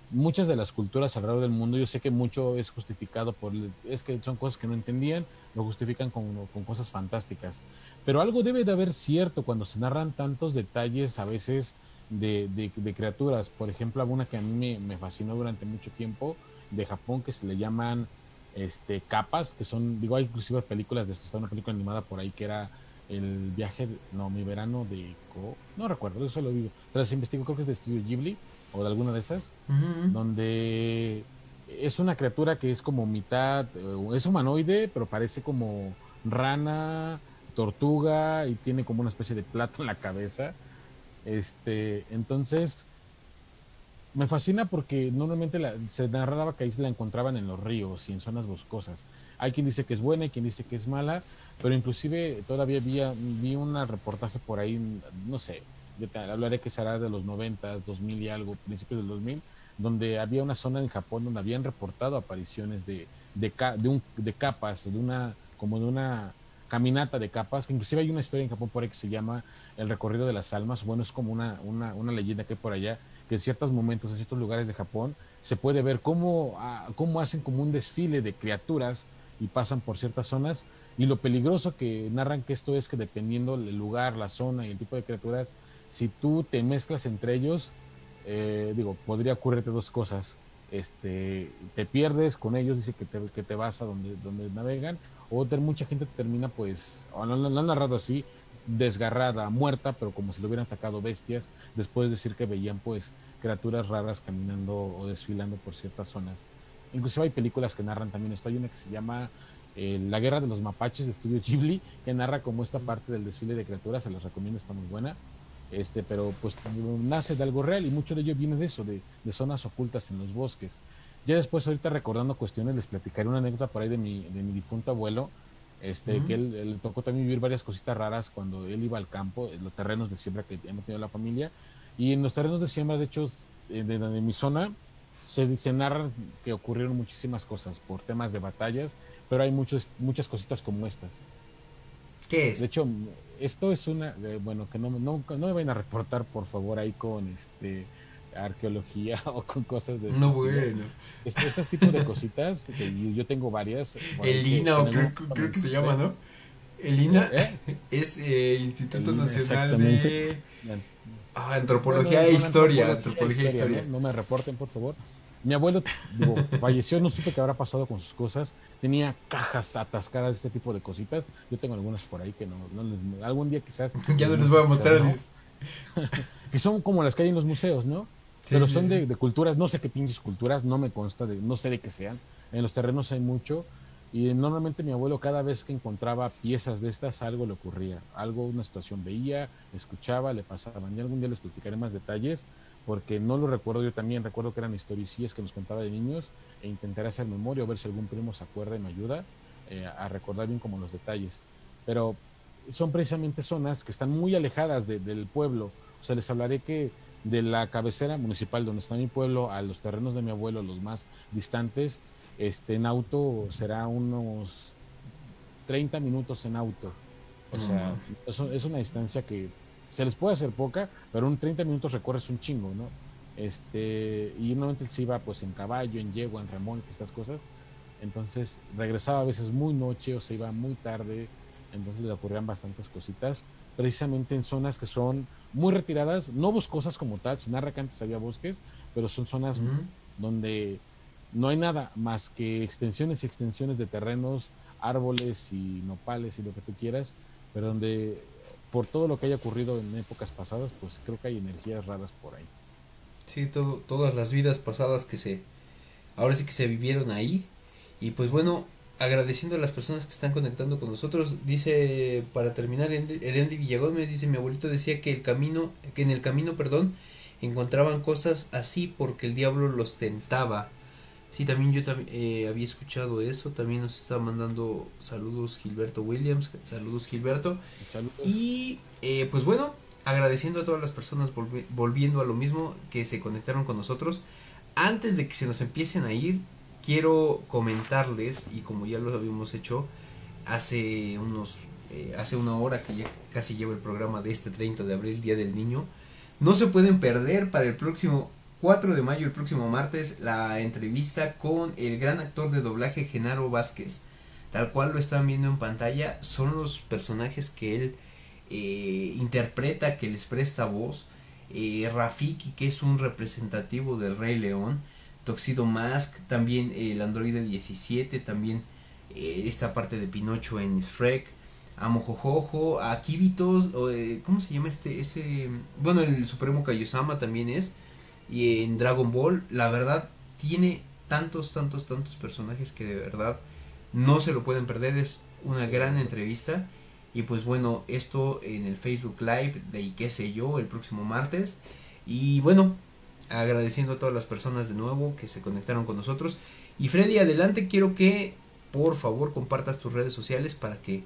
muchas de las culturas alrededor del mundo, yo sé que mucho es justificado por, es que son cosas que no entendían, lo justifican con, con cosas fantásticas. Pero algo debe de haber cierto cuando se narran tantos detalles a veces de, de- de criaturas. Por ejemplo, alguna que a mí me, me fascinó durante mucho tiempo de Japón que se le llaman este, capas, que son, digo, hay inclusive películas de esto, está una película animada por ahí que era el viaje, no, mi verano de, Ko- no recuerdo, eso lo digo, se las investigo, creo que es de Estudio Ghibli o de alguna de esas, donde es una criatura que es como mitad, eh, es humanoide, pero parece como rana, tortuga y tiene como una especie de plato en la cabeza. Este, entonces, me fascina porque normalmente la- se narraba que ahí la encontraban en los ríos y en zonas boscosas. Hay quien dice que es buena y quien dice que es mala, pero inclusive todavía vi, vi un reportaje por ahí, no sé, hablaré que será de los 90, 2000 y algo, principios del 2000, donde había una zona en Japón donde habían reportado apariciones de, de, de, un, de capas, de una, como de una caminata de capas, que inclusive hay una historia en Japón por ahí que se llama El recorrido de las almas, bueno, es como una, una, una leyenda que hay por allá, que en ciertos momentos, en ciertos lugares de Japón, se puede ver cómo, ah, cómo hacen como un desfile de criaturas y pasan por ciertas zonas, y lo peligroso que narran que esto es que dependiendo del lugar, la zona y el tipo de criaturas, si tú te mezclas entre ellos, eh, digo, podría ocurrirte dos cosas. Este, te pierdes con ellos, dice que te, que te vas a donde, donde navegan, o mucha gente termina, pues, o lo, lo han narrado así, desgarrada, muerta, pero como si le hubieran atacado bestias, después de decir que veían, pues, criaturas raras caminando o desfilando por ciertas zonas. Inclusive hay películas que narran también esto. Hay una que se llama eh, La Guerra de los Mapaches de Estudio Ghibli, que narra como esta parte del desfile de criaturas, se los recomiendo, está muy buena. Este, pero pues nace de algo real y mucho de ello viene de eso, de, de zonas ocultas en los bosques. Ya después, ahorita recordando cuestiones, les platicaré una anécdota por ahí de mi, de mi difunto abuelo, este, que él, él tocó también vivir varias cositas raras cuando él iba al campo, en los terrenos de siembra que hemos tenido la familia. Y en los terrenos de siembra, de hecho, eh, de, de mi zona, se, se narran que ocurrieron muchísimas cosas por temas de batallas, pero hay muchos, muchas cositas como estas. ¿Qué es? De hecho, esto es una, eh, bueno, que no, no, no me vayan a reportar, por favor, ahí con este arqueología o con cosas de no, bueno. Este, este tipo de cositas, que yo, tengo varias. por ahí El que- INA, que o creo, que se llama, ¿no? El INA ¿Eh? es eh, Instituto Nacional de ah, Antropología e Historia. Antropología e historia, Historia. ¿no? No me reporten, por favor. Mi abuelo digo, falleció, no supe qué habrá pasado con sus cosas. Tenía cajas atascadas de este tipo de cositas. Yo tengo algunas por ahí que no, no les. Algún día quizás. Ya no les voy a mostrar. Que son como las que hay en los museos, ¿no? Sí, Pero sí, son sí. De, de culturas, no sé qué pinches culturas, no me consta, de, no sé de qué sean. En los terrenos hay mucho. Y normalmente mi abuelo cada vez que encontraba piezas de estas, algo le ocurría. Algo, una situación veía, escuchaba, le pasaban. Y algún día les platicaré más detalles, porque no lo recuerdo yo también. Recuerdo que eran historicillas que nos contaba de niños e intentaré hacer memoria o ver si algún primo se acuerda y me ayuda eh, a recordar bien como los detalles. Pero son precisamente zonas que están muy alejadas de- del pueblo. O sea, les hablaré que de la cabecera municipal donde está mi pueblo a los terrenos de mi abuelo, los más distantes, este, en auto será unos 30 minutos en auto. O sea, es una distancia que se les puede hacer poca, pero en 30 minutos recorres un chingo, ¿no? Este, y normalmente se iba pues en caballo, en yegua, en remolque, estas cosas. Entonces regresaba a veces muy noche o se iba muy tarde, entonces le ocurrían bastantes cositas, precisamente en zonas que son muy retiradas, no boscosas como tal, se narra que antes había bosques, pero son zonas donde no hay nada más que extensiones y extensiones de terrenos, árboles y nopales y lo que tú quieras, pero donde por todo lo que haya ocurrido en épocas pasadas, pues creo que hay energías raras por ahí. Sí, todo, todas las vidas pasadas que se. Ahora sí que se vivieron ahí. Y pues bueno, agradeciendo a las personas que están conectando con nosotros. Dice, para terminar, Erendi Villagómez dice, mi abuelito decía que el camino, que en el camino, perdón, encontraban cosas así porque el diablo los tentaba. Sí, también yo eh, había escuchado eso. También nos está mandando saludos Gilberto Williams. Saludos Gilberto. Y eh, pues bueno, agradeciendo a todas las personas volviendo a lo mismo que se conectaron con nosotros. Antes de que se nos empiecen a ir, quiero comentarles, y como ya lo habíamos hecho hace unos eh, hace una hora que ya casi lleva el programa de este 30 de abril, Día del Niño, no se pueden perder para el próximo 4 de mayo, el próximo martes, la entrevista con el gran actor de doblaje Genaro Vázquez. Tal cual lo están viendo en pantalla, son los personajes que él eh, interpreta, que les presta voz. Eh, Rafiki, que es un representativo del Rey León. Toxido Mask, también el androide 17, también eh, esta parte de Pinocho en Shrek. A Mojojojo, a Kibitos, eh, ¿cómo se llama este? ese Bueno, el Supremo Kaiosama también es y en Dragon Ball, la verdad, tiene tantos, tantos, tantos personajes que de verdad no se lo pueden perder. Es una gran entrevista. Y pues bueno, esto en el Facebook Live de qué sé yo, el próximo martes. Y bueno, agradeciendo a todas las personas de nuevo que se conectaron con nosotros. Y Freddy, adelante, quiero que por favor compartas tus redes sociales para que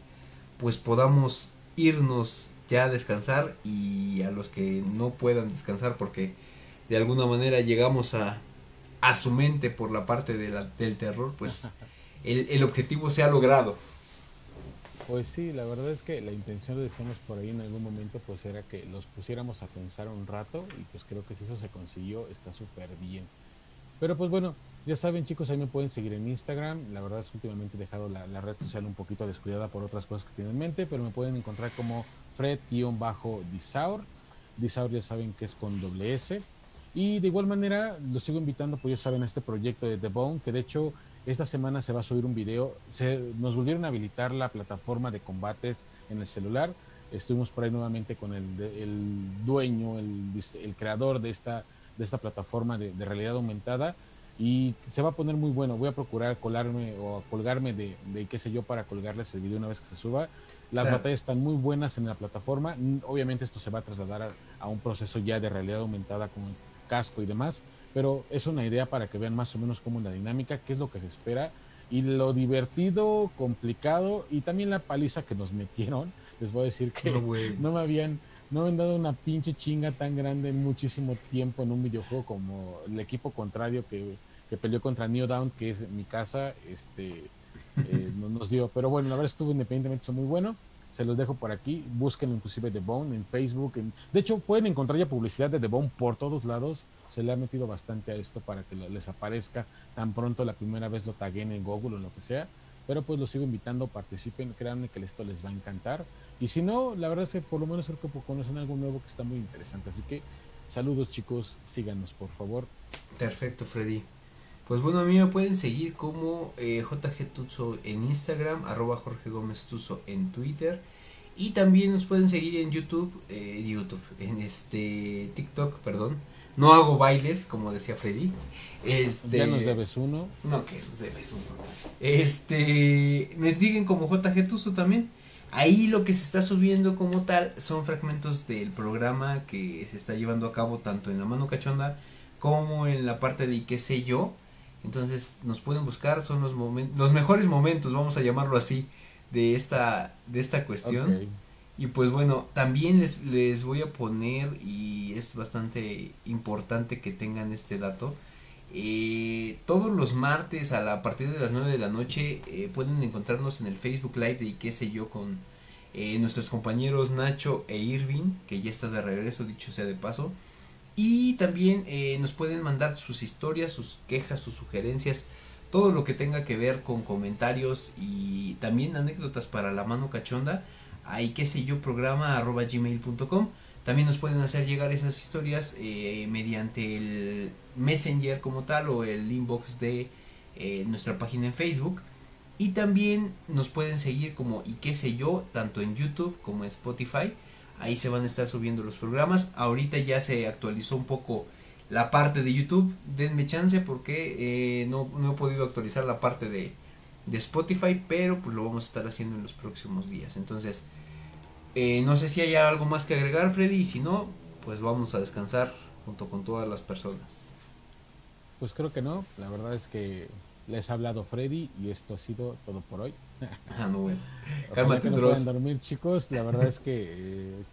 pues podamos irnos ya a descansar y a los que no puedan descansar porque de alguna manera llegamos a, a su mente por la parte de la, del terror, pues el, el, objetivo se ha logrado. Pues sí, la verdad es que la intención, lo decíamos por ahí en algún momento, pues era que los pusiéramos a pensar un rato y pues creo que si eso se consiguió está súper bien. Pero pues bueno, ya saben chicos, ahí me pueden seguir en Instagram. La verdad es que últimamente he dejado la, la red social un poquito descuidada por otras cosas que tienen en mente, pero me pueden encontrar como Fred-Disaur. Disaur ya saben que es con doble S. Y de igual manera, los sigo invitando, pues ya saben, a este proyecto de The Bone, que de hecho esta semana se va a subir un video. Se, nos volvieron a habilitar la plataforma de combates en el celular. Estuvimos por ahí nuevamente con el, el dueño, el, el, creador de esta, de esta plataforma de, de, realidad aumentada. Y se va a poner muy bueno. Voy a procurar colarme o colgarme de, de qué sé yo para colgarles el video una vez que se suba. Las claro. batallas están muy buenas en la plataforma. Obviamente esto se va a trasladar a, a un proceso ya de realidad aumentada con casco y demás, pero es una idea para que vean más o menos cómo es la dinámica, qué es lo que se espera y lo divertido, complicado y también la paliza que nos metieron. Les voy a decir que no, no me habían no me han dado una pinche chinga tan grande en muchísimo tiempo en un videojuego como el equipo contrario que, que peleó contra New Down, que es mi casa, este eh, nos dio. Pero bueno, la verdad estuvo independientemente, son muy bueno se los dejo por aquí. Busquen inclusive The Bone en Facebook. En... De hecho, pueden encontrar ya publicidad de The Bone por todos lados. Se le ha metido bastante a esto para que les aparezca tan pronto la primera vez lo taguen en Google o lo que sea. Pero pues los sigo invitando, participen, créanme que esto les va a encantar. Y si no, la verdad es que por lo menos creo que conocen algo nuevo que está muy interesante. Así que saludos chicos, síganos por favor. Perfecto, Freddy. Pues bueno, a mí me pueden seguir como eh, JG Tuzo en Instagram, arroba Jorge Gómez Tuzo en Twitter. Y también nos pueden seguir en YouTube, eh, YouTube, en este TikTok, perdón. No hago bailes, como decía Freddy. Este, ya nos debes uno. No, que nos debes uno. Este, me siguen como JG Tuzo también. Ahí lo que se está subiendo como tal son fragmentos del programa que se está llevando a cabo tanto en la mano cachonda como en la parte de qué sé yo. Entonces nos pueden buscar, son los momentos, los mejores momentos, vamos a llamarlo así, de esta, de esta cuestión. Okay. Y pues bueno, también les, les voy a poner, y es bastante importante que tengan este dato, eh, todos los martes a, partir de las 9 de la noche eh, pueden encontrarnos en el Facebook Live de qué sé yo con eh, nuestros compañeros Nacho e Irving, que ya está de regreso, dicho sea de paso. Y también nos pueden mandar sus historias, sus quejas, sus sugerencias, todo lo que tenga que ver con comentarios y también anécdotas para la mano cachonda. Ahí qué sé yo, programa arroba gmail.com. También nos pueden hacer llegar esas historias eh, mediante el Messenger como tal o el inbox de eh, nuestra página en Facebook. Y también nos pueden seguir como y qué sé yo, tanto en YouTube como en Spotify. Ahí se van a estar subiendo los programas. Ahorita ya se actualizó un poco la parte de YouTube. Denme chance porque eh, no, no, he podido actualizar la parte de, de Spotify, pero pues lo vamos a estar haciendo en los próximos días. Entonces, eh, no sé si hay algo más que agregar, Freddy, y si no, pues vamos a descansar junto con todas las personas. Pues creo que no, la verdad es que les ha hablado Freddy y esto ha sido todo por hoy. Ah, no, bueno. Cálmate, no puedan dormir, chicos. La verdad es que eh,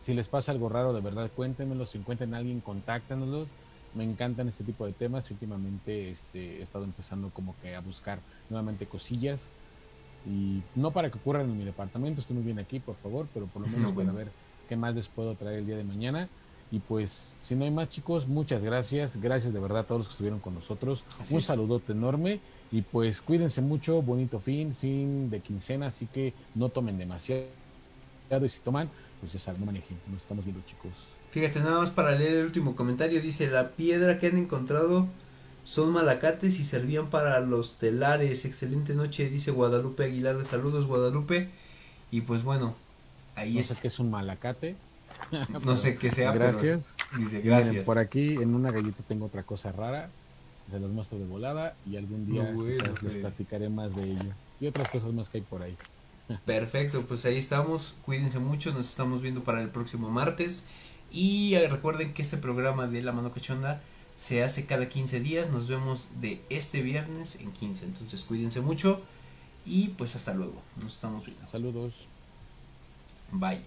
si les pasa algo raro, de verdad, cuéntenmelo. Si encuentran a alguien, contáctanos. Me encantan este tipo de temas. Últimamente este, he estado empezando como que a buscar nuevamente cosillas. Y no para que ocurran en mi departamento, estoy muy bien aquí, por favor, pero por lo menos para ver qué más les puedo traer el día de mañana. Y pues, si no hay más, chicos, muchas gracias. Gracias de verdad a todos los que estuvieron con nosotros. Así Un es. saludote enorme. Y pues cuídense mucho, bonito fin, fin de quincena, así que no tomen demasiado. Y si toman, pues ya saben, no manejen. Nos estamos viendo, chicos. Fíjate, nada más para leer el último comentario, dice, la piedra que han encontrado son malacates y servían para los telares. Excelente noche, dice Guadalupe Aguilar. Saludos, Guadalupe. Y pues bueno, ahí No es. sé qué es un malacate. No sé qué sea, pero Gracias. dice, Y miren, gracias. por aquí en una galleta tengo otra cosa rara. Se los muestro de volada y algún día No, bueno, quizás les platicaré más de ello. Y otras cosas más que hay por ahí. Perfecto, pues ahí estamos. Cuídense mucho. Nos estamos viendo para el próximo martes. Y eh, recuerden que este programa de La Mano Cachonda se hace cada 15 días. Nos vemos de este viernes en 15. Entonces cuídense mucho. Y pues hasta luego. Nos estamos viendo. Saludos. Bye.